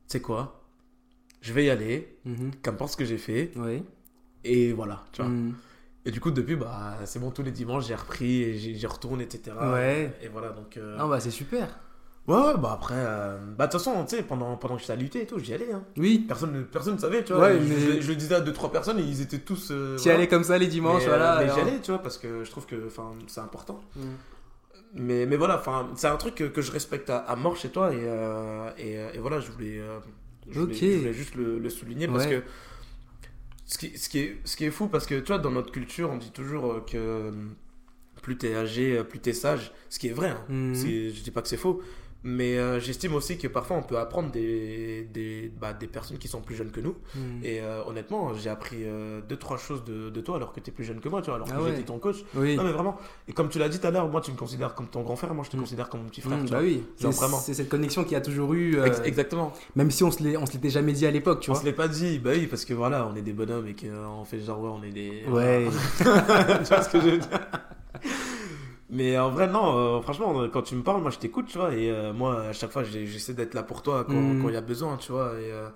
sais quoi? Je vais y aller, Mhm. qu'importe ce que j'ai fait, Oui. et voilà, tu vois. Mhm. Et du coup, depuis, bah, c'est bon, tous les dimanches, j'ai repris, et j'y retourne, etc. Ouais. Et voilà, donc... euh, Ah bah c'est super. Ouais, ouais, bah après... euh, Bah, de toute façon, tu sais, pendant, pendant que j'étais à l'UT et tout, j'y allais, hein. Oui. Personne ne personne savait, tu vois. Ouais, je, mais- je- je le disais à deux, trois personnes, et ils étaient tous... euh, Tu voilà. allais comme ça les dimanches, mais, euh, voilà. mais j'y allais, tu vois, parce que je trouve que, c'est important. Mhm. Mais, mais voilà, c'est un truc que, que je respecte à, à mort chez toi et, euh, et, et voilà, je voulais, je voulais, Ok. je voulais juste le, le souligner parce que ce qui, ce, qui est, ce qui est fou, parce que tu vois, dans notre culture, on dit toujours euh, que plus t'es âgé, plus t'es sage. Ce qui est vrai. hein. C'est- Je dis pas que c'est faux. Mais euh, j'estime aussi que parfois on peut apprendre des, des, bah, des personnes qui sont plus jeunes que nous. Mhm. Et euh, honnêtement, j'ai appris euh, deux, trois choses de, de toi alors que tu es plus jeune que moi, tu vois, alors Ah que ouais. j'étais ton coach. Oui. Non, mais vraiment. Et comme tu l'as dit tout à l'heure, moi tu me considères comme ton grand frère, moi je te Mm. considère comme mon petit frère. Mhm, tu bah vois. oui. C'est- vraiment. C'est cette connexion qu'il y a toujours eu. euh, Ex- Exactement. Même si on se on l'était jamais dit à l'époque, tu On vois. se l'est pas dit, bah oui, parce que voilà, on est des bonhommes et qu'on fait genre, ouais, on est des. Ouais. tu vois ce que je veux dire? Mais en vrai, non, euh, franchement, quand tu me parles, moi je t'écoute, tu vois, et euh, moi à chaque fois j'essaie d'être là pour toi quand Mm. quand il y a besoin, tu vois, et euh,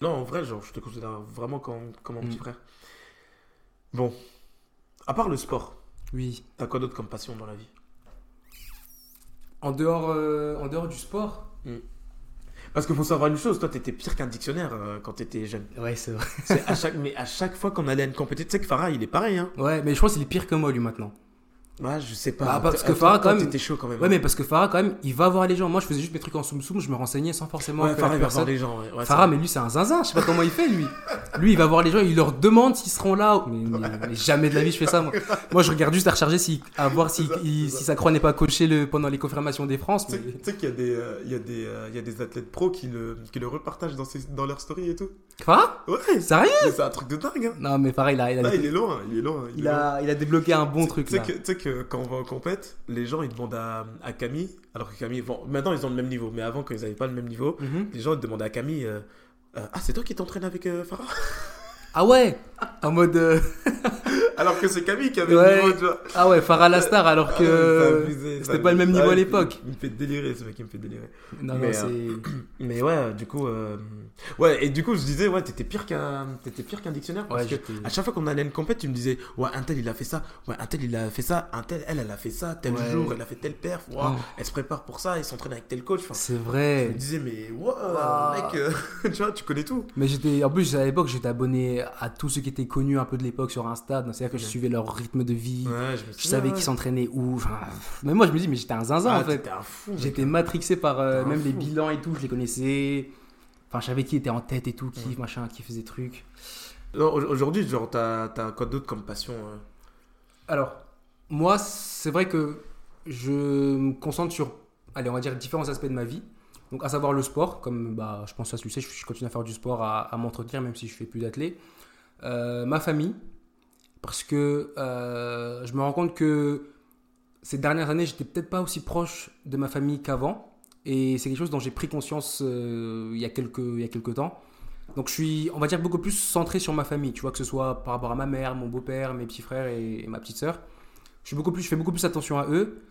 non, en vrai, genre, je te considère vraiment comme, comme mon Mm. petit frère. Bon, à part le sport, Oui. t'as quoi d'autre comme passion dans la vie? En dehors, euh, en dehors du sport? Parce qu'il faut savoir une chose, toi t'étais pire qu'un dictionnaire euh, quand t'étais jeune. Ouais, c'est vrai. C'est à chaque, mais à chaque fois qu'on allait à une compétition, tu sais que Farah il est pareil, hein. Ouais, mais je pense qu'il est pire que moi, lui, maintenant. Ouais, je sais pas. Bah, parce que Farah, quand même- T'étais chaud quand même. Ouais, mais parce que Farah, quand même, il va voir les gens. Moi, je faisais juste mes trucs en soum soum, je me renseignais sans forcément. Ouais, faire Farah il va voir les gens. Ouais, ouais, Farah, mais lui, c'est un zinzin. Je sais pas comment il fait, lui. Lui, il va voir les gens, il leur demande s'ils seront là. Mais, mais- mais jamais de la vie, je fais ça, moi. Moi, je regarde juste à recharger, si, à voir si, ça, il- si sa croix n'est pas cochée le, pendant les confirmations des France. Tu sais mais- tu sais qu'il y a des, euh, il y a des, euh, il y a des athlètes pros qui le, qui le repartagent dans, ses, dans leur story et tout. Farah? Ouais, Sérieux? C'est un truc de dingue. Hein. Non, mais Farah, il a, il a, Là, il est loin, il est loin. Il, a, il a débloqué un bon truc, Tu sais là. que, que quand on va en compète, les gens ils demandent à, à Camille, alors que Camille, bon, maintenant ils ont le même niveau, mais avant quand ils n'avaient pas le même niveau, Mhm. les gens ils demandaient à Camille, euh, euh, ah c'est toi qui t'entraînes avec euh, Farah? Ah ouais En mode. euh, Alors que c'est Camille qui avait Ouais. le niveau, tu vois. Ah ouais, Farah la star, alors Ah, c'est que. abusé, c'était pas le même niveau Ah, à il- l'époque. Il me fait délirer, ce mec, il me fait délirer. Non, Mais, non, euh, c'est. Mais ouais, du coup, euh, ouais, et du coup, je disais, ouais, t'étais pire qu'un, t'étais pire qu'un dictionnaire parce Ouais, que j'étais- à chaque fois qu'on allait à une compète, tu me disais, ouais, un tel il a fait ça, ouais, un tel il a fait ça, un tel, elle, elle a fait ça, tel Ouais. jour, elle a fait tel perf, ouais, Oh. elle se prépare pour ça, il s'entraîne avec tel coach. Enfin, C'est je vrai. me disais, mais ouais, Ah. mec, euh, tu vois, tu connais tout. Mais j'étais, en plus, à l'époque, j'étais abonné à tous ceux qui étaient connus un peu de l'époque sur Insta. C'est-à-dire que je suivais leur rythme de vie. Ouais, je savais qui s'entraînait où. Enfin, mais moi, je me dis, mais j'étais un zinzin Ah, en fait. J'étais matrixé par euh, même les bilans et tout, je les connaissais. Enfin, je savais qui était en tête et tout, qui Ouais. machin, qui faisait truc. Aujourd'hui, genre, t'as, t'as quoi d'autre comme passion euh? Alors, moi, c'est vrai que je me concentre sur, allez, on va dire différents aspects de ma vie. Donc, à savoir le sport, comme bah, je pense le sais, je, je continue à faire du sport, à, à m'entretenir, même si je fais plus d'athlé. Euh, ma famille, parce que euh, je me rends compte que ces dernières années, j'étais peut-être pas aussi proche de ma famille qu'avant. Et c'est quelque chose dont j'ai pris conscience euh, il, y a quelques, il y a quelques temps. Donc je suis, on va dire, beaucoup plus centré sur ma famille, tu vois, que ce soit par rapport à ma mère, mon beau-père, mes petits frères et, et ma petite sœur. Je, suis beaucoup plus, je fais beaucoup plus attention à eux.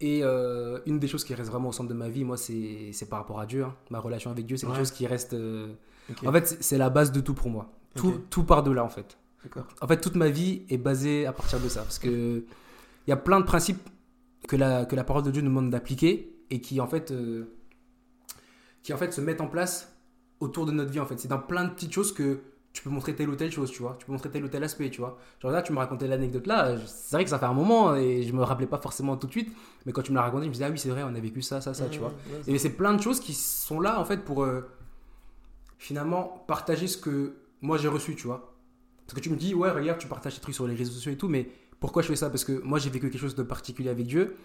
Et euh, une des choses qui reste vraiment au centre de ma vie, moi, c'est par rapport à Dieu. hein. Ma relation avec Dieu, c'est quelque chose qui reste... euh. En fait, c'est- la base de tout pour moi. Tout, Ok. tout part de là, en fait. En fait, toute ma vie est basée à partir de ça. Parce que il y a plein de principes que la, que la parole de Dieu nous demande d'appliquer et qui, en fait, euh, qui, en fait, se mettent en place autour de notre vie, en fait. C'est dans plein de petites choses que tu peux montrer telle ou telle chose, tu vois. Tu peux montrer tel ou tel aspect, tu vois. Genre là, tu me racontais l'anecdote là. C'est vrai que ça fait un moment et je me rappelais pas forcément tout de suite. Mais quand tu me l'as raconté, je me disais, ah oui, c'est vrai, on a vécu ça, ça, ça, tu vois. Et c'est plein de choses qui sont là en fait pour euh, finalement partager ce que moi j'ai reçu, tu vois. Parce que tu me dis, ouais, regarde, tu partages tes trucs sur les réseaux sociaux et tout, mais pourquoi je fais ça? Parce que moi j'ai vécu quelque chose de particulier avec Dieu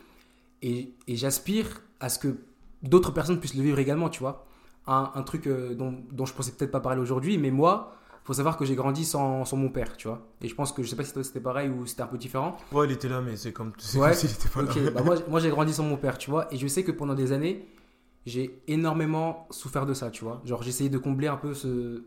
et, et j'aspire à ce que d'autres personnes puissent le vivre également, tu vois. Un, un truc euh, dont, dont je pensais peut-être pas parler aujourd'hui, mais moi, faut savoir que j'ai grandi sans, sans mon père, tu vois. Et je pense que je sais pas si toi c'était pareil ou c'était un peu différent. Ouais, il était là, mais c'est comme, Ouais. s'il était pas là. Ok, bah moi, moi j'ai grandi sans mon père, tu vois, et je sais que pendant des années, j'ai énormément souffert de ça, tu vois. Genre, j'essayais de combler un peu ce,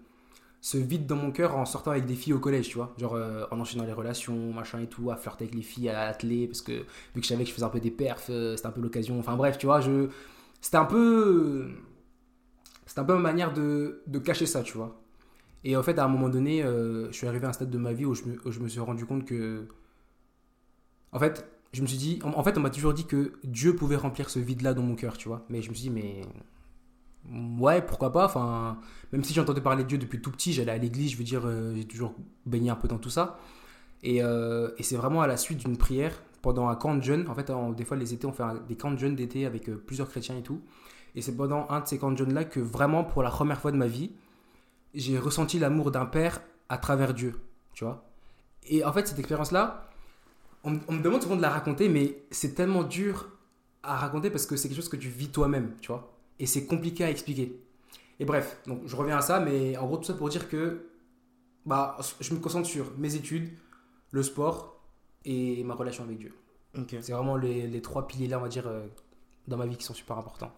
ce vide dans mon cœur en sortant avec des filles au collège, tu vois. Genre, euh, en enchaînant les relations, machin et tout, à flirter avec les filles, à atteler, parce que vu que je savais que je faisais un peu des perfs, euh, c'était un peu l'occasion. Enfin bref, tu vois, je... c'était un peu. C'était un peu ma manière de, de cacher ça, tu vois. Et en fait, à un moment donné, euh, je suis arrivé à un stade de ma vie où je me, suis rendu compte que. En fait, je me suis dit. En, fait, on m'a toujours dit que Dieu pouvait remplir ce vide-là dans mon cœur, tu vois. Mais je me suis dit, mais. Ouais, pourquoi pas? Enfin, même si j'entendais parler de Dieu depuis tout petit, j'allais à l'église, je veux dire, euh, j'ai toujours baigné un peu dans tout ça. Et, euh, et c'est vraiment à la suite d'une prière pendant un camp de jeunes. En fait, des fois, les étés, on fait des camps de jeunes d'été avec plusieurs chrétiens et tout. Et c'est pendant un de ces camps de jeunes-là que vraiment, pour la première fois de ma vie, j'ai ressenti l'amour d'un père à travers Dieu, tu vois. Et en fait, cette expérience-là, on, me- on me demande souvent de la raconter, mais c'est tellement dur à raconter parce que c'est quelque chose que tu vis toi-même, tu vois. Et c'est compliqué à expliquer. Et bref, donc je reviens à ça, mais en gros, tout ça pour dire que bah, je me concentre sur mes études, le sport et ma relation avec Dieu. Ok. C'est vraiment les, les trois piliers-là, on va dire, euh, dans ma vie qui sont super importants.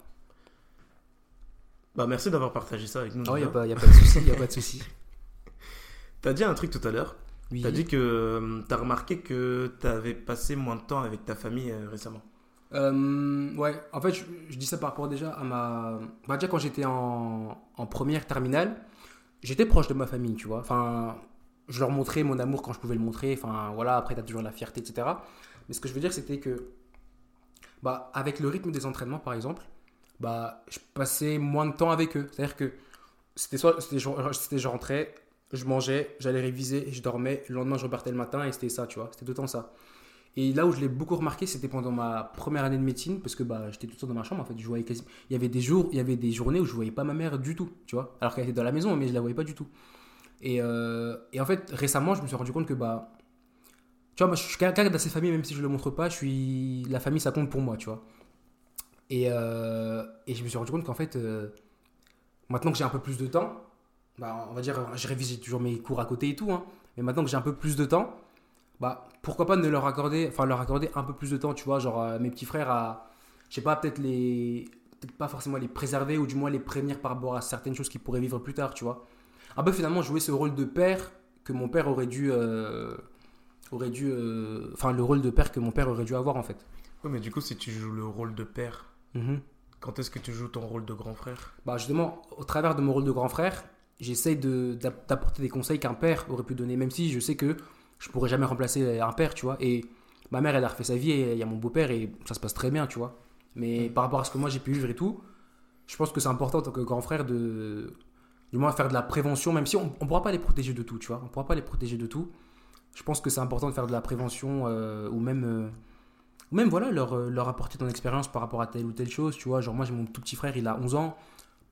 Bah, merci d'avoir partagé ça avec nous. Ouais, il n'y a, pas- y a pas de souci, y a pas de souci. T'as dit un truc tout à l'heure. Oui. T'as dit que euh, t'as remarqué que t'avais passé moins de temps avec ta famille euh, récemment. Euh, ouais, en fait, je, je dis ça par rapport déjà à ma. Bah, déjà, quand j'étais en, en première terminale, j'étais proche de ma famille, tu vois. Enfin, je leur montrais mon amour quand je pouvais le montrer. Enfin, voilà, après, t'as toujours la fierté, etc. Mais ce que je veux dire, c'était que. Bah, avec le rythme des entraînements, par exemple, bah, je passais moins de temps avec eux. C'est-à-dire que c'était soit. C'était, je, rentrais, je mangeais, j'allais réviser, je dormais. Le lendemain, je repartais le matin et c'était ça, tu vois. C'était tout le temps ça. Et là où je l'ai beaucoup remarqué, c'était pendant ma première année de médecine, parce que bah, j'étais tout le temps dans ma chambre, en fait, je voyais quasi... Il y avait des jours, il y avait des journées où je voyais pas ma mère du tout, tu vois, alors qu'elle était dans la maison, mais je la voyais pas du tout. Et, euh, et en fait, récemment, je me suis rendu compte que, bah, tu vois, moi, je suis quelqu'un d'assez famille, même si je le montre pas, je suis... La famille, ça compte pour moi, tu vois. Et, euh, et je me suis rendu compte qu'en fait, euh, maintenant que j'ai un peu plus de temps, bah, on va dire, je révise toujours mes cours à côté et tout, hein, mais maintenant que j'ai un peu plus de temps, bah pourquoi pas ne leur accorder enfin leur accorder un peu plus de temps tu vois genre euh, mes petits frères à je sais pas peut-être les pas forcément les préserver ou du moins les prévenir par rapport à certaines choses qu'ils pourraient vivre plus tard tu vois. Un peu finalement jouer ce rôle de père que mon père aurait dû aurait dû enfin le rôle de père que mon père aurait dû avoir en fait. Oui, mais du coup, si tu joues le rôle de père, Mhm. quand est-ce que tu joues ton rôle de grand frère bah justement au travers de mon rôle de grand frère de d'app- d'apporter des conseils qu'un père aurait pu donner même si je sais que je pourrais jamais remplacer un père tu vois. Et ma mère elle a refait sa vie et il y a mon beau-père et ça se passe très bien tu vois. Mais par rapport à ce que moi j'ai pu vivre et tout je pense que c'est important en tant que grand frère de du moins faire de la prévention même si on ne pourra pas les protéger de tout tu vois. On pourra pas les protéger de tout. Je pense que c'est important de faire de la prévention euh, ou même euh, ou même voilà leur, euh, leur apporter ton expérience par rapport à telle ou telle chose tu vois genre moi j'ai mon tout petit frère il a 11 ans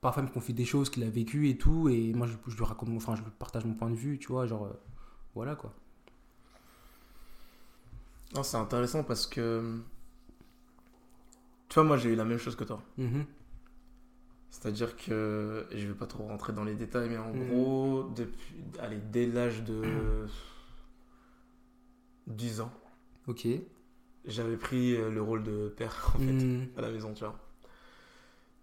parfois il me confie des choses qu'il a vécues et tout et moi je, je lui raconte enfin je lui partage mon point de vue tu vois genre euh, voilà quoi Non, c'est intéressant parce que. Tu vois, moi, j'ai eu la même chose que toi. Mhm. C'est-à-dire que. Je vais pas trop rentrer dans les détails, mais en Mhm. gros, depuis. Allez, dès l'âge de. 10 ans, ok j'avais pris euh, le rôle de père, en fait, Mhm. à la maison, tu vois.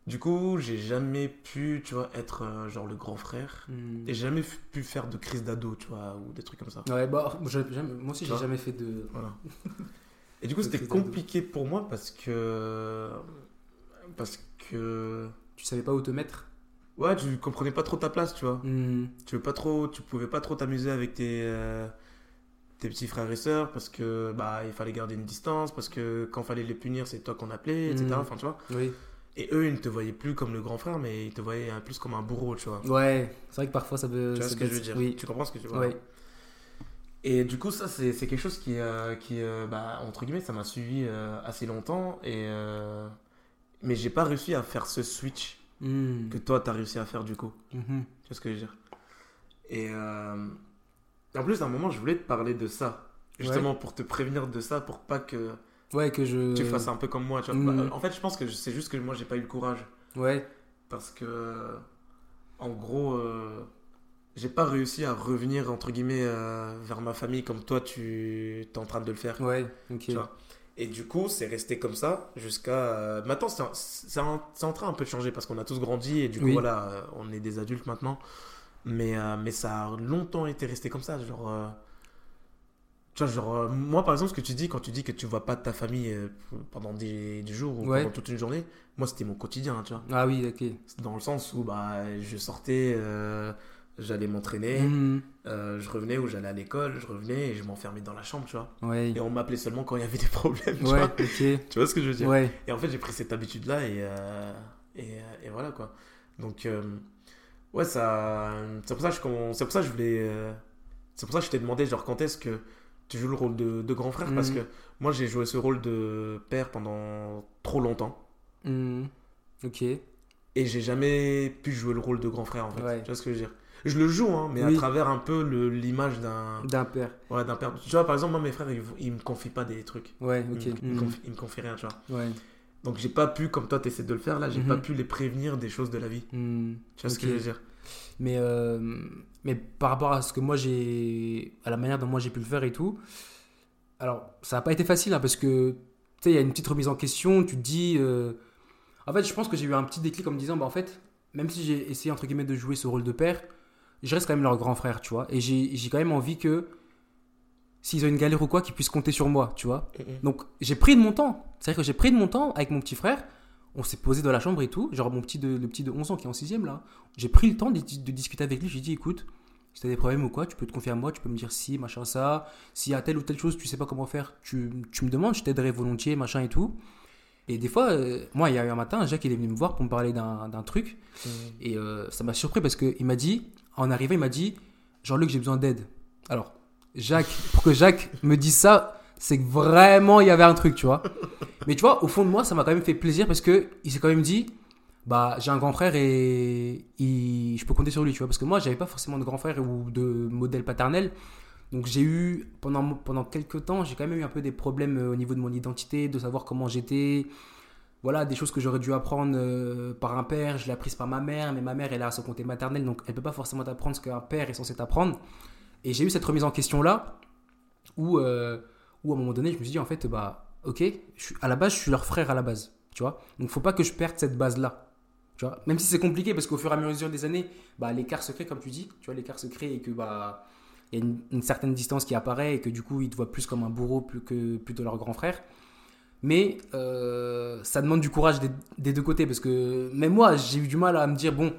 Du coup, j'ai jamais pu, tu vois, être euh, genre le grand frère. Mhm. Et j'ai jamais pu faire de crise d'ado, tu vois, ou des trucs comme ça. Ouais, bah, moi, j'ai jamais- moi aussi, j'ai jamais fait de. Voilà. Et du coup, c'était compliqué pour moi parce que. Parce que. Tu savais pas où te mettre? Ouais, tu comprenais pas trop ta place, tu vois. Mhm. Tu veux pas trop, tu pouvais pas trop t'amuser avec tes, euh, tes petits frères et sœurs parce que bah il fallait garder une distance, parce que quand fallait les punir, c'est toi qu'on appelait, etc. Mhm. Enfin, tu vois. Oui. Et eux, ils ne te voyaient plus comme le grand frère, mais ils te voyaient euh, plus comme un bourreau, tu vois. Ouais, c'est vrai que parfois ça peut. Tu vois ce que je veux dire? Oui. Tu comprends ce que tu Ouais. Et du coup, ça, c'est c'est quelque chose qui, euh, qui euh, bah, entre guillemets, ça m'a suivi euh, assez longtemps. Et, mais j'ai pas réussi à faire ce switch Mhm. que toi, t'as réussi à faire du coup. Mhm. Tu vois ce que je veux dire? Et en plus, à un moment, je voulais te parler de ça. Justement, pour te prévenir de ça, pour pas que Ouais, que je. tu fasses un peu comme moi. Tu vois. Mhm. Bah, en fait, je pense que c'est juste que moi, j'ai pas eu le courage. Ouais. Parce que, en gros, euh, j'ai pas réussi à revenir, entre guillemets, euh, vers ma famille comme toi, tu es en train de le faire. Ouais, ok. Tu vois. Et du coup, c'est resté comme ça jusqu'à. euh, Maintenant, c'est en, train un peu de changer parce qu'on a tous grandi et du coup, Oui. voilà, euh, on est des adultes maintenant. Mais, euh, mais ça a longtemps été resté comme ça. Genre. euh, Tu vois, genre, euh, moi par exemple, ce que tu dis quand tu dis que tu vois pas ta famille pendant des, des jours ou Ouais. pendant toute une journée, moi c'était mon quotidien, tu vois. Ah oui, ok. Dans le sens où bah, je sortais, j'allais m'entraîner, Mhm. je revenais ou j'allais à l'école, je revenais et je m'enfermais dans la chambre, tu vois. Ouais. Et on m'appelait seulement quand il y avait des problèmes, tu Ouais, vois. ok. Tu vois ce que je veux dire? Ouais. Et en fait, j'ai pris cette habitude-là et, et, et voilà quoi. Donc, ouais, ça. C'est pour ça que je, c'est pour ça que je voulais. euh, C'est pour ça que je t'ai demandé, genre, quand est-ce que tu joues le rôle de, de grand frère? Parce Mhm. que moi, j'ai joué ce rôle de père pendant trop longtemps Mhm. Ok. et j'ai jamais pu jouer le rôle de grand frère en fait. Ouais. Tu vois ce que je veux dire? Je le joue, hein, mais Oui. à travers un peu le- l'image d'un D'un père. ouais, d'un père. Tu vois, par exemple, moi, mes frères, ils, ils me confient pas des trucs. Ouais, ok. ils me Mm. confient, ils me confient rien, tu vois. Ouais. Donc, j'ai pas pu, comme toi, tu essaies de le faire, là, j'ai Mhm. pas pu les prévenir des choses de la vie. Mm. Tu vois ce que je veux dire? Mais, euh, mais par rapport à ce que moi j'ai. à la manière dont moi j'ai pu le faire et tout. Alors, ça n'a pas été facile hein, parce que. Tu sais, il y a une petite remise en question. Tu te dis. euh, En fait, je pense que j'ai eu un petit déclic en me disant, bah en fait, même si j'ai essayé entre guillemets de jouer ce rôle de père, je reste quand même leur grand frère, tu vois. Et j'ai j'ai quand même envie que. S'ils ont une galère ou quoi, qu'ils puissent compter sur moi, tu vois. Donc j'ai pris de mon temps. C'est-à-dire que j'ai pris de mon temps avec mon petit frère. On s'est posé dans la chambre et tout. Genre mon petit de, le petit de 11 ans qui est en 6ème là. J'ai pris le temps de, de discuter avec lui. J'ai dit écoute, si t'as des problèmes ou quoi, tu peux te confier à moi. Tu peux me dire si, machin, ça. S'il y a telle ou telle chose, tu sais pas comment faire, tu, tu me demandes, je t'aiderai volontiers, machin et tout. Et des fois, euh, moi, il y a eu un matin, Jacques il est venu me voir pour me parler d'un truc. Et euh, ça m'a surpris parce qu'il m'a dit, en arrivant, il m'a dit Jean-Luc, j'ai besoin d'aide. Alors, Jacques, pour que Jacques me dise ça, c'est que vraiment il y avait un truc, tu vois. Mais tu vois, au fond de moi, ça m'a quand même fait plaisir parce que il s'est quand même dit bah j'ai un grand frère et je peux compter sur lui, tu vois. Parce que moi, j'avais pas forcément de grand frère ou de modèle paternel. Donc j'ai eu, pendant, pendant quelques temps, j'ai quand même eu un peu des problèmes euh, au niveau de mon identité, de savoir comment j'étais. Voilà, des choses que j'aurais dû apprendre euh, par un père, je l'ai apprise par ma mère, mais ma mère, elle a son côté maternel, donc elle peut pas forcément t'apprendre ce qu'un père est censé t'apprendre. Et j'ai eu cette remise en question-là, où, euh, où à un moment donné, je me suis dit, en fait, bah, ok, à la base, je suis leur frère à la base, tu vois. Donc faut pas que je perde cette base-là. Tu vois, même si c'est compliqué parce qu'au fur et à mesure des années, bah, l'écart se comme tu dis, tu vois, l'écart se crée et que bah, il y a une, certaine distance qui apparaît et que du coup, ils te voient plus comme un bourreau que plutôt leur grand frère. Mais euh, ça demande du courage des deux côtés parce que même moi, j'ai eu du mal à me dire bon,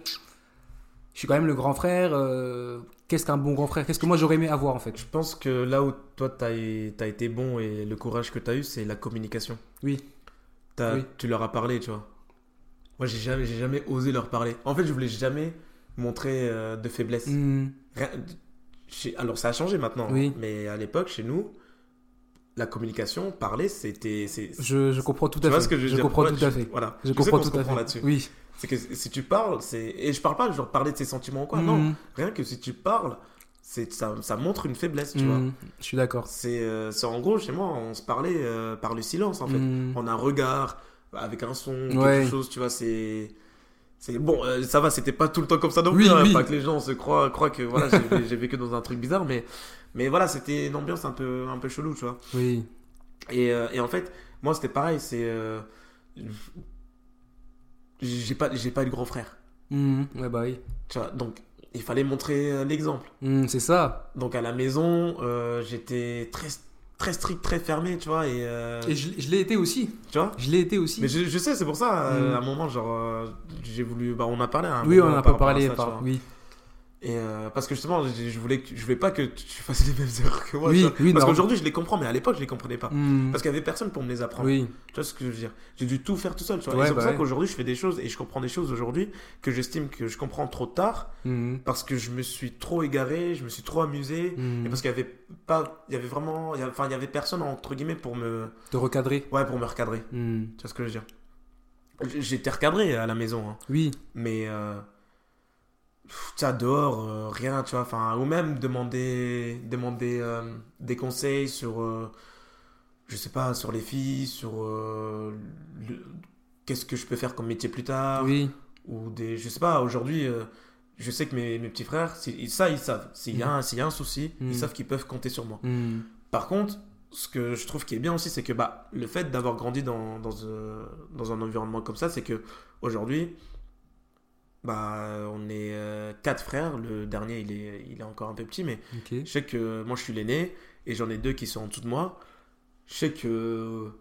je suis quand même le grand frère. euh, Qu'est-ce qu'un bon grand frère? Qu'est-ce que moi j'aurais aimé avoir en fait? Je pense que là où toi, tu as, été bon et le courage que tu as eu, c'est la communication. Oui. T'as- Oui. Tu leur as parlé, tu vois. Moi, j'ai jamais, osé leur parler. En fait, je voulais jamais montrer euh, de faiblesse. Hmm, Rien- Alors, ça a changé maintenant. Oui. Mais à l'époque, chez nous, la communication, parler, c'était. je, je comprends tout Tu à vois fait. ce que je comprends Ouais, tout à fait. Voilà. Je comprends tout à fait. là-dessus. Oui. C'est que si tu parles, c'est. Et je parle pas genre parler de ses sentiments ou quoi. Non. Hmm, Rien que si tu parles, c'est ça, ça montre une faiblesse, tu vois. Je suis d'accord. C'est euh, en gros, chez moi, on se parlait euh, par le silence, en fait. Hmm, En un regard, avec un son, Ouais. quelque chose, tu vois, c'est... c'est Bon, euh, ça va, c'était pas tout le temps comme ça non Oui, plus, hein, oui. pas que les gens se croient, croient que voilà, j'ai vécu dans un truc bizarre, mais, mais voilà, c'était une ambiance un peu, un peu chelou, tu vois. Oui. Et, euh, et en fait, moi, c'était pareil, c'est... euh, J'ai pas, j'ai pas eu de grand frère, Hmm, Ouais, bah oui. tu vois, donc il fallait montrer euh, l'exemple. Hmm, c'est ça. Donc à la maison, j'étais très, très strict, très fermé, tu vois, et... euh, Et je, je l'ai été aussi. Tu vois Je l'ai été aussi. Mais je, je sais, c'est pour ça, euh, Mm. à un moment, genre, euh, j'ai voulu. Bah, on a parlé à un oui, on moment a pas parlé. ça, par-. Oui. Et euh, parce que justement, je, voulais, je voulais pas que tu fasses les mêmes erreurs que moi. Oui, oui, parce qu'aujourd'hui, je les comprends, mais à l'époque, je les comprenais pas. Hmm, Parce qu'il y avait personne pour me les apprendre. Oui. Tu vois ce que je veux dire? J'ai dû tout faire tout seul. Ouais, et c'est pour bah ça qu'aujourd'hui, je fais des choses et je comprends des choses aujourd'hui que j'estime que je comprends trop tard Hmm, parce que je me suis trop égaré, je me suis trop amusé. hmm. Et parce qu'il y avait pas, il y avait vraiment, il y avait- enfin, il y avait personne entre guillemets pour me, Te recadrer. ouais, pour me recadrer. Tu vois ce que je veux dire? J'étais recadré à la maison, hein. Oui. mais euh, sais, dehors, euh, rien, tu vois, enfin, ou même demander, demander euh, des conseils sur, euh, je sais pas, sur les filles, sur qu'est-ce que je peux faire comme métier plus tard, Oui. ou des, je sais pas, aujourd'hui, je sais que mes, mes petits frères, si- ça, ils savent, s'il y, a un- s'il y a un souci, Mm. ils savent qu'ils peuvent compter sur moi. Hmm. Par contre, ce que je trouve qui est bien aussi, c'est que bah, le fait d'avoir grandi dans, dans, dans un environnement comme ça, c'est que aujourd'hui, bah, on est euh, quatre frères. Le dernier, il est, il est encore un peu petit, mais je sais que moi, je suis l'aîné et j'en ai deux qui sont en dessous de moi. Je sais que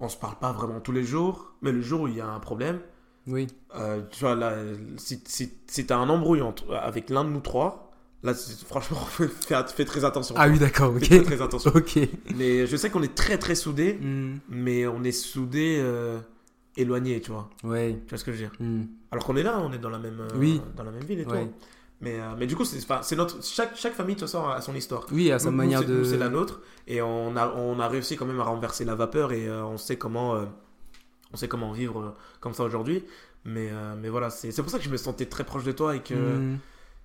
on se parle pas vraiment tous les jours, mais le jour où il y a un problème, Oui. euh, tu vois, là, si, si, si tu as un embrouille entre- avec l'un de nous trois, là, franchement, fais, fais très attention. Ah oui, d'accord. Fais Ok. très, très attention. Ok. Mais je sais qu'on est très très soudés, Hmm. mais on est soudés euh, éloignés, tu vois. Ouais. Tu vois ce que je veux dire Hmm. Alors qu'on est là, on est dans la même, euh, Oui. dans la même ville et tout. Mais, euh, mais du coup, c'est notre chaque, chaque famille, de toute façon, a son histoire. Oui, à sa Nous- manière nous, de. c'est la nôtre. Et on a, on a réussi quand même à renverser la vapeur et euh, on sait comment, euh, on sait comment vivre comme ça aujourd'hui. Mais, mais voilà, c'est pour ça que je me sentais très proche de toi et que, Hmm.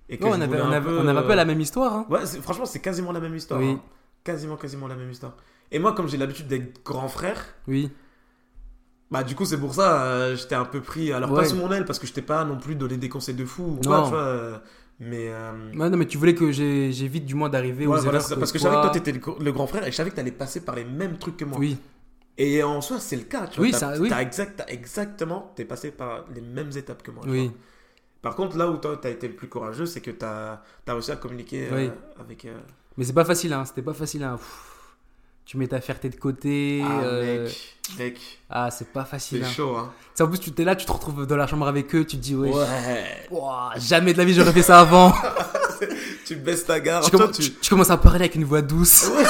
Et que Ouais, je on, avait, voulais on, peu, on avait un peu euh, la même histoire. Hein. Ouais, franchement, c'est quasiment la même histoire. Oui. hein. Quasiment, quasiment la même histoire. Et moi, comme j'ai l'habitude d'être grand frère, Oui. Bah du coup, c'est pour ça, euh, j'étais un peu pris. Alors, Ouais. pas sous mon aile, parce que je t'ai pas non plus donné des conseils de fou ou quoi, tu vois. euh, Mais. euh, Ouais, non, mais tu voulais que j'évite du moins d'arriver ouais, aux voilà, parce que je savais que toi, t'étais le, gr- le grand frère et je savais que t'allais passer par les mêmes trucs que moi. Oui. Et en soi, c'est le cas, tu vois. Oui, ça- oui. exact, exactement, t'es passé par les mêmes étapes que moi. tu Oui. vois. Par contre, là où toi, t'as été le plus courageux, c'est que t'as as réussi à communiquer euh, Oui. avec. Mais c'est pas facile, hein. C'était pas facile, hein. Tu mets ta fierté de côté. Ah, euh, mec, mec, Ah, c'est pas c'est facile. Hein. chaud, hein. En plus, tu t'es là, tu te retrouves dans la chambre avec eux, tu te dis, ouais. Ouais. ouah, jamais de la vie j'aurais fait ça avant. tu baisses ta garde. tu, tu- tu- tu commences à parler avec une voix douce.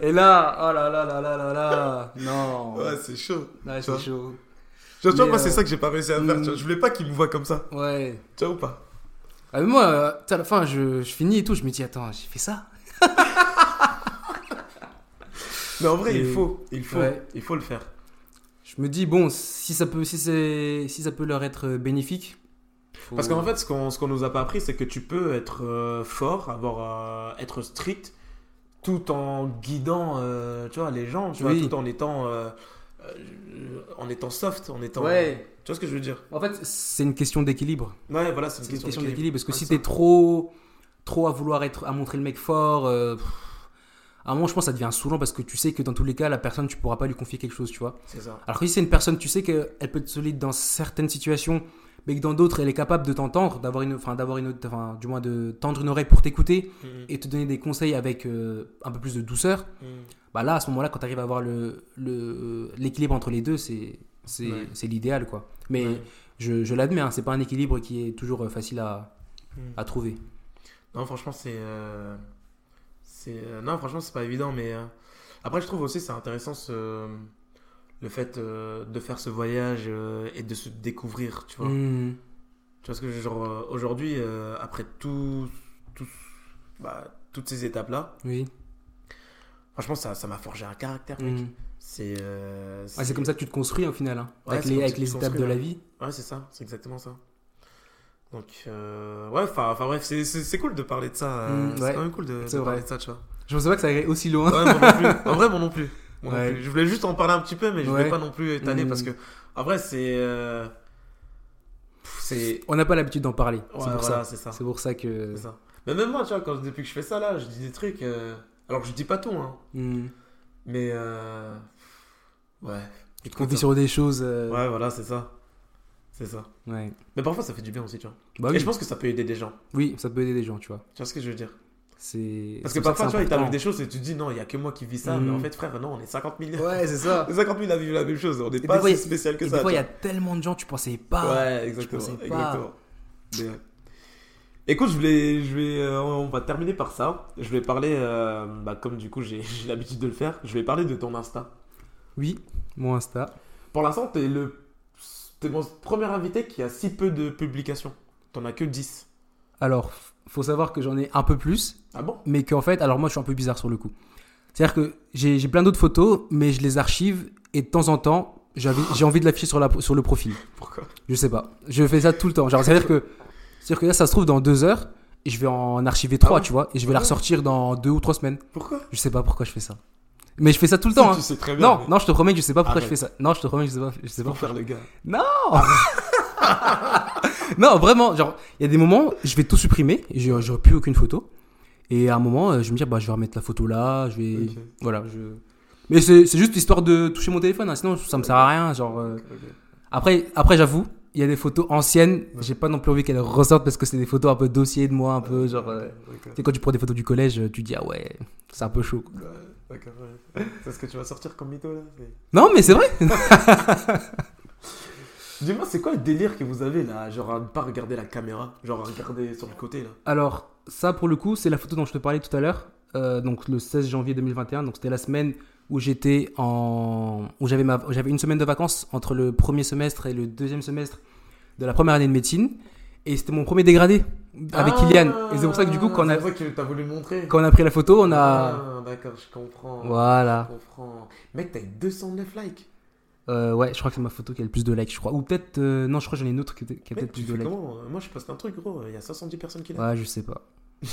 Et là, oh là là là là là là. Non. Ouais, c'est chaud. Ouais, c'est chaud. Tu vois, tu vois, Mais, moi, c'est euh, ça que j'ai pas réussi à faire. hmm. tu vois. Je voulais pas qu'ils me voient comme ça. Ouais. Tu vois ou pas? Ah, mais moi, euh, tu sais, à la fin, je, je finis et tout, je me dis, attends, j'ai fait ça? Mais en vrai, Et- il faut. Il faut. Ouais. Il faut le faire. Je me dis, bon, si ça peut, si c'est, si ça peut leur être bénéfique. faut- Parce qu'en fait, ce qu'on ce qu'on nous a pas appris, c'est que tu peux être euh, fort, avoir, euh, être strict, tout en guidant, euh, tu vois, les gens, tu Oui. vois, tout en étant, euh, euh, en étant soft, en étant. Ouais. Tu vois ce que je veux dire? En fait, c'est une question d'équilibre. Ouais, voilà, c'est une question, question d'équilibre. Parce que si t'es trop, trop à vouloir être, à montrer le mec fort, euh, pff, à un moment, je pense que ça devient saoulant parce que tu sais que dans tous les cas, la personne, tu pourras pas lui confier quelque chose, tu vois. C'est ça. Alors que si c'est une personne, tu sais qu'elle peut être solide dans certaines situations, mais que dans d'autres, elle est capable de t'entendre, d'avoir une, enfin, d'avoir une, enfin, du moins de tendre une oreille pour t'écouter Mhm. et te donner des conseils avec euh, un peu plus de douceur. Mhm. Bah là, à ce moment-là, quand tu arrives à avoir le, le, l'équilibre entre les deux, c'est, c'est, Ouais. l'idéal, quoi. Mais Ouais. je, je l'admets, hein, c'est pas un équilibre qui est toujours euh, facile à, Mhm. à trouver. Non, franchement, c'est. euh, c'est euh, non, franchement, c'est pas évident, mais. euh, Après, je trouve aussi c'est intéressant ce... le fait euh, de faire ce voyage euh, et de se découvrir, tu vois. Mhm. Tu vois ce que genre aujourd'hui, euh, après tout, tout- bah, toutes ces étapes-là, Oui. franchement, ça ça m'a forgé un caractère, mec. Mhm. C'est. Ouais, c'est comme ça que tu te construis au final, hein, Ouais, avec les, avec les étapes de la vie. Ouais, c'est ça, c'est exactement ça. Donc, euh, ouais, enfin bref, c'est- cool de parler de ça. euh, Mm, c'est ouais. quand même cool de, parler de ça, tu vois. Je pensais pas que ça irait aussi loin. Ouais, moi non plus. En vrai, moi non plus. Moi non Ouais. plus. Je voulais juste en parler un petit peu, mais je voulais pas non plus étaler Mm. parce que, en vrai, c'est. euh, C'est. On n'a pas l'habitude d'en parler. C'est pour voilà, ça. c'est ça. C'est pour ça que. Ça. Mais même moi, tu vois, quand, depuis que je fais ça là, je dis des trucs. euh, Alors, je dis pas tout, hein. Mhm. Mais. Ouais. Tu te confies sur des choses. Ouais, voilà, c'est ça. C'est ça. ouais. Mais parfois, ça fait du bien aussi, tu vois. Bah Et oui. je pense que ça peut aider des gens. Oui, ça peut aider des gens, tu vois. Tu vois ce que je veux dire? C'est. Parce que parfois, tu vois, il t'arrive des choses et tu te dis non, il y a que moi qui vis ça. Mais en fait, frère, non, on est 50 millions. Ouais, c'est ça. Les 50 000 a vécu la même chose. On n'est pas si spécial que Et ça. des fois, il y a tellement de gens, tu pensais pas. Ouais, exactement. pensais pas. exactement. Mais. Écoute, je voulais, je vais, euh, on va terminer par ça. Je vais parler, euh, bah, comme du coup j'ai j'ai l'habitude de le faire, je vais parler de ton Insta. Oui, mon Insta. Pour l'instant, t'es le, t'es mon premier invité qui a si peu de publications. T'en as que 10. Alors, faut savoir que j'en ai un peu plus, Ah bon? mais qu'en fait, alors moi, je suis un peu bizarre sur le coup. C'est-à-dire que j'ai plein d'autres photos, mais je les archive et de temps en temps, j'ai envie de l'afficher sur, la- sur le profil. Pourquoi? Je sais pas. Je fais ça tout le temps. C'est-à-dire que, que là, ça se trouve dans deux heures, et je vais en archiver trois, ouais tu vois, et je vais Ah la ouais ressortir dans deux ou trois semaines. Pourquoi? Je sais pas pourquoi je fais ça. Mais je fais ça tout le temps. Tu hein. sais très bien. Non, mais- non, je te promets que je sais pas pourquoi Arrête. je fais ça. Non, je te promets que je sais pas, je sais pas pour faire le gars. Non Non, vraiment, genre, il y a des moments, je vais tout supprimer, j'aurai plus aucune photo. Et à un moment, euh, je vais me dire, bah, je vais remettre la photo là, je vais. Voilà, je. Mais c'est juste histoire de toucher mon téléphone, hein, sinon ça me sert à rien. Genre, euh. Après, après j'avoue, il y a des photos anciennes, j'ai pas non plus envie qu'elles ressortent parce que c'est des photos un peu dossier de moi, un peu genre. euh. Tu sais, quand tu prends des photos du collège, tu dis, ah ouais, c'est un peu chaud. quoi. Ouais, D'accord, ouais. C'est ce que tu vas sortir comme mytho là Non, mais c'est vrai Dis-moi, c'est quoi le délire que vous avez là Genre à ne pas regarder la caméra, genre à regarder sur le côté là? Alors, ça pour le coup, c'est la photo dont je te parlais tout à l'heure. Euh, donc le 16 janvier 2021. Donc c'était la semaine où j'étais en. où j'avais ma... où j'avais une semaine de vacances entre le premier semestre et le deuxième semestre de la première année de médecine. Et c'était mon premier dégradé avec Ah, Kylian. Et c'est pour ça que du coup, quand on a, C'est pour ça que t'as voulu le montrer. quand on a pris la photo, on a. Ah, d'accord, je comprends. Voilà. Je comprends. Mec, t'as eu 209 likes. Euh, ouais, je crois que c'est ma photo qui a le plus de likes, je crois. Ou peut-être. euh, non, je crois que j'en ai une autre qui, a peut-être plus de likes. comment Moi, je poste un truc, gros. Il y a 70 personnes qui l'aiment. Ouais, je sais pas.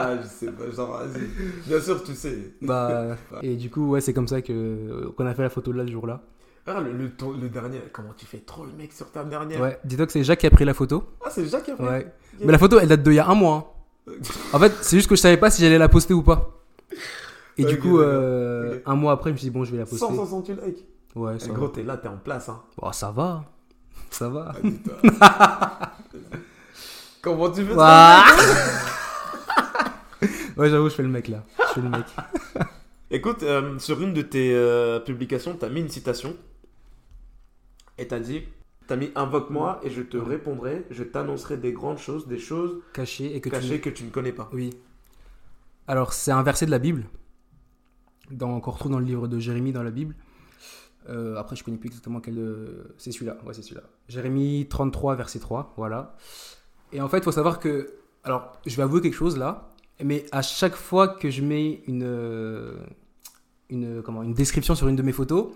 Ah, je sais pas, genre, vas-y. Bien sûr, tu sais. Bah, et du coup, ouais, c'est comme ça que qu'on a fait la photo là ce jour-là. Ah, le, le, ton- le dernier, comment tu fais trop le mec sur ta dernière Ouais, dis-toi que c'est Jacques qui a pris la photo. Ah, c'est Jacques qui a fait Ouais. Mais la photo, elle date d'il y a un mois. hein. En fait, c'est juste que je savais pas si j'allais la poster ou pas. Et du coup, euh, un mois après, je me suis dit, bon, je vais la poster. 168 likes. Ouais, Eh, ça gros, t'es là, t'es en place. Hein. Bon, ça va. Ça va. Ah, comment tu fais ça Ouah. ouais, j'avoue, je fais le mec là. Je fais le mec. Écoute, euh, sur une de tes euh, publications, t'as mis une citation. Et t'as dit T'as mis Invoque-moi et je te répondrai, je t'annoncerai des grandes choses, des choses Caché et que tu. cachées que tu ne connais pas. Oui. Alors, c'est un verset de la Bible, dans, qu'on retrouve dans le livre de Jérémie dans la Bible. Euh, après, je connais plus exactement quel. euh, C'est celui-là, ouais, c'est celui-là. Jérémie 33, verset 3, voilà. Et en fait, il faut savoir que. Alors, je vais avouer quelque chose là, mais à chaque fois que je mets une. euh, Une, comment, une description sur une de mes photos,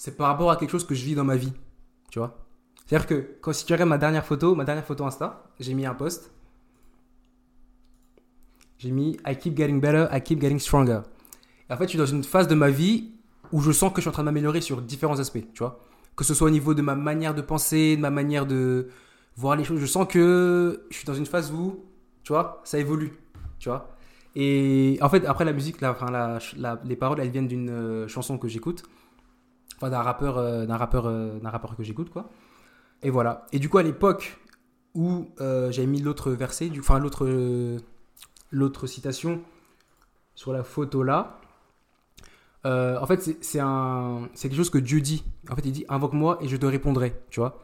c'est par rapport à quelque chose que je vis dans ma vie. Tu vois C'est-à-dire que quand si tu regardes ma dernière photo, ma dernière photo Insta, j'ai mis un post. J'ai mis I keep getting better, I keep getting stronger. Et en fait, je suis dans une phase de ma vie où je sens que je suis en train de m'améliorer sur différents aspects, tu vois. Que ce soit au niveau de ma manière de penser, de ma manière de voir les choses. Je sens que je suis dans une phase où, tu vois, ça évolue, tu vois. Et en fait, après la musique, les paroles, elles viennent d'une euh, chanson que j'écoute. Enfin, d'un rappeur, euh, d'un rappeur, euh, d'un rappeur que j'écoute, quoi. Et voilà. Et du coup, à l'époque où euh, j'avais mis l'autre verset, enfin l'autre, l'autre citation sur la photo là. en fait, c'est- c'est un, c'est quelque chose que Dieu dit. En fait, il dit invoque-moi et je te répondrai, tu vois.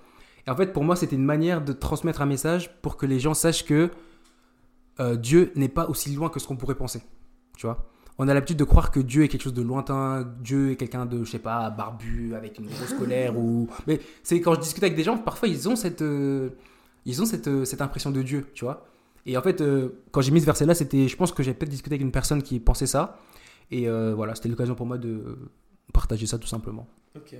Et en fait, pour moi, c'était une manière de transmettre un message pour que les gens sachent que Dieu n'est pas aussi loin que ce qu'on pourrait penser, tu vois. On a l'habitude de croire que Dieu est quelque chose de lointain, Dieu est quelqu'un de, je sais pas, barbu, avec une grosse colère ou. Mais c'est quand je discute avec des gens, parfois ils ont cette, euh, ils ont cette, euh, cette impression de Dieu, tu vois. Et en fait, euh, quand j'ai mis ce verset-là, c'était, je pense que j'ai peut-être discuté avec une personne qui pensait ça, et voilà, c'était l'occasion pour moi de partager ça tout simplement. Ok.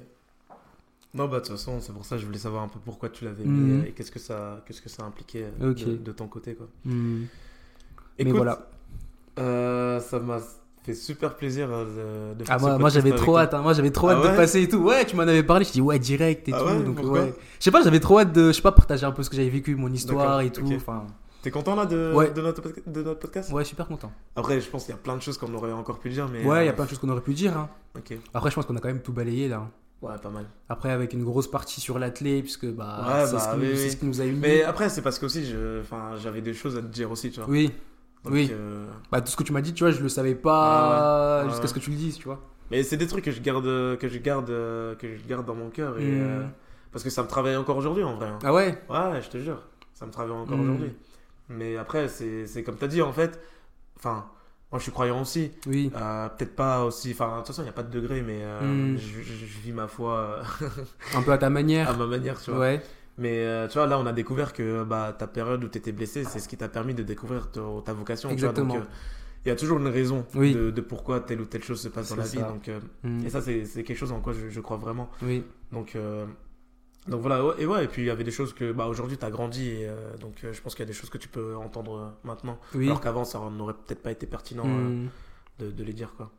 Non, bah de toute façon, c'est pour ça que je voulais savoir un peu pourquoi tu l'avais Mhm. mis et qu'est-ce que ça, qu'est-ce que ça impliquait de, de ton côté, quoi. Mais Écoute, voilà. ça m'a fait super plaisir euh, de, de faire Ah, ce moi, j'avais trop hâte, hein. moi j'avais trop Ah hâte ouais de passer et tout. Ouais, tu m'en avais parlé, je dis ouais, direct et Ah tout. ouais, donc, ouais. Je sais pas, j'avais trop hâte de, je sais pas, partager un peu ce que j'avais vécu, mon histoire et tout. Enfin, T'es content là de, Ouais. de, notre, de notre podcast? Ouais, super content. Après, je pense qu'il y a plein de choses qu'on aurait encore pu dire, mais. Ouais, il y euh, a plein de choses qu'on aurait pu dire. hein. Après, je pense qu'on a quand même tout balayé là. Ouais, pas mal. Après, avec une grosse partie sur l'athlé, puisque bah, Ouais, c'est bah, ce, oui, oui. ce qui nous a unis. Mais après, c'est parce que aussi, j'avais des choses à te dire aussi, tu vois. Oui, Donc, oui. euh, bah, tout ce que tu m'as dit, tu vois, je le savais pas Ouais, ouais. jusqu'à ce que tu le dises, tu vois. Mais c'est des trucs que je garde, que je garde, euh, que je garde dans mon cœur et Mm. euh, parce que ça me travaille encore aujourd'hui en vrai. hein. Ah ouais? Ouais, je te jure, ça me travaille encore Mm. aujourd'hui. Mais après, c'est comme t'as dit en fait. Enfin, moi je suis croyant aussi. Oui. Euh, Peut-être pas aussi. Enfin, de toute façon, il n'y a pas de degré, mais euh, Mm. je, je- je vis ma foi Un peu à ta manière. à ma manière, tu vois. ouais. Mais euh, tu vois, là, on a découvert que bah, ta période où tu étais blessé, c'est ce qui t'a permis de découvrir ta- ta vocation. tu vois. Exactement. Donc, euh, il y a toujours une raison Oui. de, de pourquoi telle ou telle chose se passe dans la vie. Donc, euh, Mm. et ça, c'est quelque chose en quoi je, je crois vraiment. Oui. Donc, euh, donc voilà, ouais, et ouais, et puis il y avait des choses que bah, aujourd'hui tu as grandi, et euh, donc je pense qu'il y a des choses que tu peux entendre maintenant. Oui. Alors qu'avant, ça n'aurait peut-être pas été pertinent Mm. de, de les dire. quoi.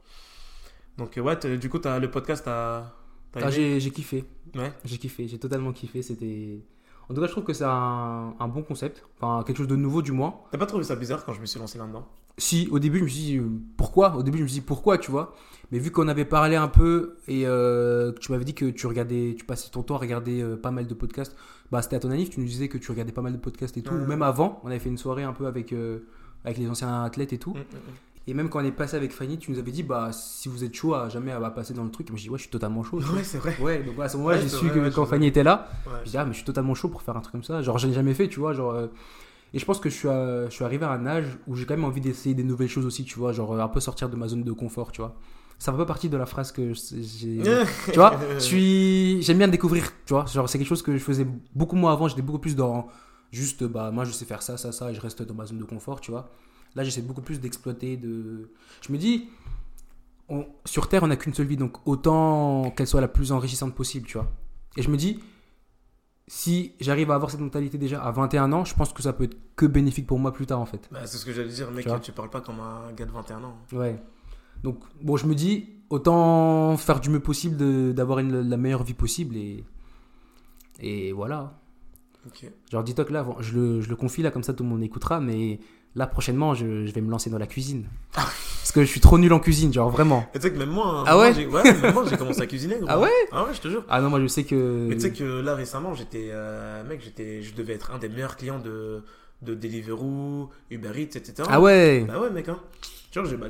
Donc, ouais, du coup, as, le podcast, t'as Ah, j'ai j'ai kiffé. Ouais. J'ai kiffé, j'ai totalement kiffé. C'était. En tout cas, je trouve que c'est un, un bon concept. Enfin, quelque chose de nouveau, du moins. T'as pas trouvé ça bizarre quand je me suis lancé là-dedans? Si, au début, je me suis dit euh, pourquoi? Au début, je me suis dit pourquoi, tu vois? Mais vu qu'on avait parlé un peu et euh, que tu m'avais dit que tu regardais, tu passais ton temps à regarder euh, pas mal de podcasts, bah c'était à ton avis, tu nous disais que tu regardais pas mal de podcasts et tout. Ou même avant, on avait fait une soirée un peu avec, euh, avec les anciens athlètes et tout. Mm, mm, Et même quand on est passé avec Fanny, tu nous avais dit bah si vous êtes chaud à jamais à passer dans le truc. Et moi, je dis ouais, je suis totalement chaud. Ouais, c'est vrai. Ouais, donc à ce moment-là, Ouais, j'ai su vrai, que ouais, quand Fanny était là, je dis ah mais je suis totalement chaud pour faire un truc comme ça. Genre, je l'ai jamais fait, tu vois. Genre, euh, Et je pense que je suis, à- je suis arrivé à un âge où j'ai quand même envie d'essayer des nouvelles choses aussi, tu vois. Genre, euh, un peu sortir de ma zone de confort, tu vois. Ça fait pas partie de la phrase que j'ai. tu vois, je suis, j'aime bien découvrir, tu vois. Genre, c'est quelque chose que je faisais beaucoup moins avant. J'étais beaucoup plus dans juste, bah, moi, je sais faire ça, ça, ça, et je reste dans ma zone de confort, tu vois. Là, j'essaie beaucoup plus d'exploiter, de. Je me dis, on- sur Terre, on n'a qu'une seule vie, donc autant qu'elle soit la plus enrichissante possible, tu vois. Et je me dis, si j'arrive à avoir cette mentalité déjà à 21 ans, je pense que ça peut être que bénéfique pour moi plus tard, en fait. Bah, c'est ce que j'allais dire, mec, Tu tu parles pas comme un gars de 21 ans. Ouais. Donc, bon, je me dis, autant faire du mieux possible d'avoir la meilleure vie possible et, et voilà. Ok. Genre, dis-toi que là, je le, je le confie là, comme ça tout le monde écoutera, mais là, prochainement, je, je vais me lancer dans la cuisine. Parce que je suis trop nul en cuisine, genre vraiment. Et tu sais que même moi, hein, Ah ouais? j'ai- ouais, même moi j'ai commencé à cuisiner. gros. Ah ouais? Ah ouais, je te jure. Ah non, moi je sais que. Mais tu sais que là récemment, j'étais, euh, mec, j'étais, je devais être un des meilleurs clients de, de Deliveroo, Uber Eats, etc. Ah ouais Bah ouais, mec, hein. Tu vois, j'ai, bah,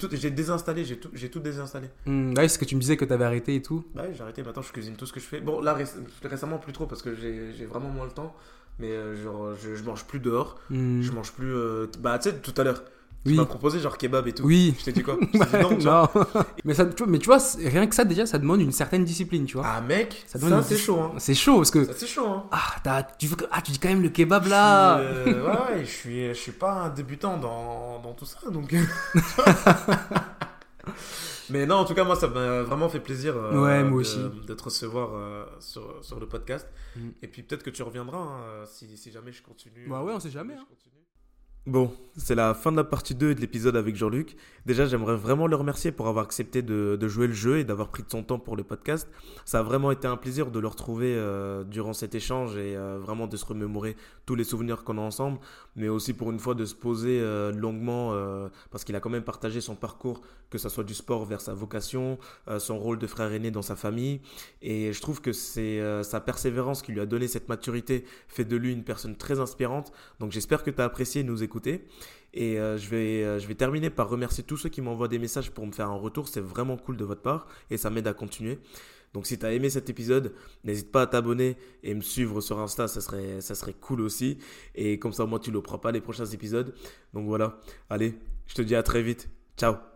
tout, j'ai désinstallé, j'ai tout, j'ai tout désinstallé. Hmm, ouais, c'est ce que tu me disais que t'avais arrêté et tout. Bah ouais, j'ai arrêté, maintenant je cuisine tout ce que je fais. Bon, là réc- récemment, plus trop parce que j'ai vraiment moins le temps. Mais euh, genre, je, je mange plus dehors, Hmm. je mange plus. euh, Bah, tu sais, tout à l'heure, tu Oui. m'as proposé genre kebab et tout. Oui. Je t'ai dit quoi Je t'ai dit non, non. mais, ça, tu vois, mais tu vois, rien que ça, déjà, ça demande une certaine discipline, tu vois. Ah, mec, Ça c'est chaud, hein. C'est chaud parce que. C'est chaud, hein. Ah, tu, veux que- ah, tu dis quand même le kebab là Je suis, euh, ouais, ouais, je suis, je suis pas un débutant dans, dans tout ça, donc. Mais non, en tout cas, moi, ça m'a vraiment fait plaisir euh, Ouais, moi de, aussi. de te recevoir euh, sur, sur le podcast. Mm. Et puis peut-être que tu reviendras hein, si, si jamais je continue. Bah ouais, on sait jamais, hein. Bon, c'est la fin de la partie 2 de l'épisode avec Jean-Luc. Déjà, j'aimerais vraiment le remercier pour avoir accepté de, de jouer le jeu et d'avoir pris de son temps pour le podcast. Ça a vraiment été un plaisir de le retrouver euh, durant cet échange et euh, vraiment de se remémorer tous les souvenirs qu'on a ensemble, mais aussi pour une fois de se poser euh, longuement euh, parce qu'il a quand même partagé son parcours, que ce soit du sport vers sa vocation, euh, son rôle de frère aîné dans sa famille. Et je trouve que c'est sa persévérance qui lui a donné cette maturité fait de lui une personne très inspirante. Donc j'espère que tu as apprécié nous écouter. Et je, vais, je vais terminer par remercier tous ceux qui m'envoient des messages pour me faire un retour. C'est vraiment cool de votre part et ça m'aide à continuer. Donc si tu as aimé cet épisode, n'hésite pas à t'abonner et me suivre sur Insta, ça serait, cool aussi. Et comme ça, moi, tu ne le prends pas les prochains épisodes. Donc voilà, allez, je te dis à très vite. Ciao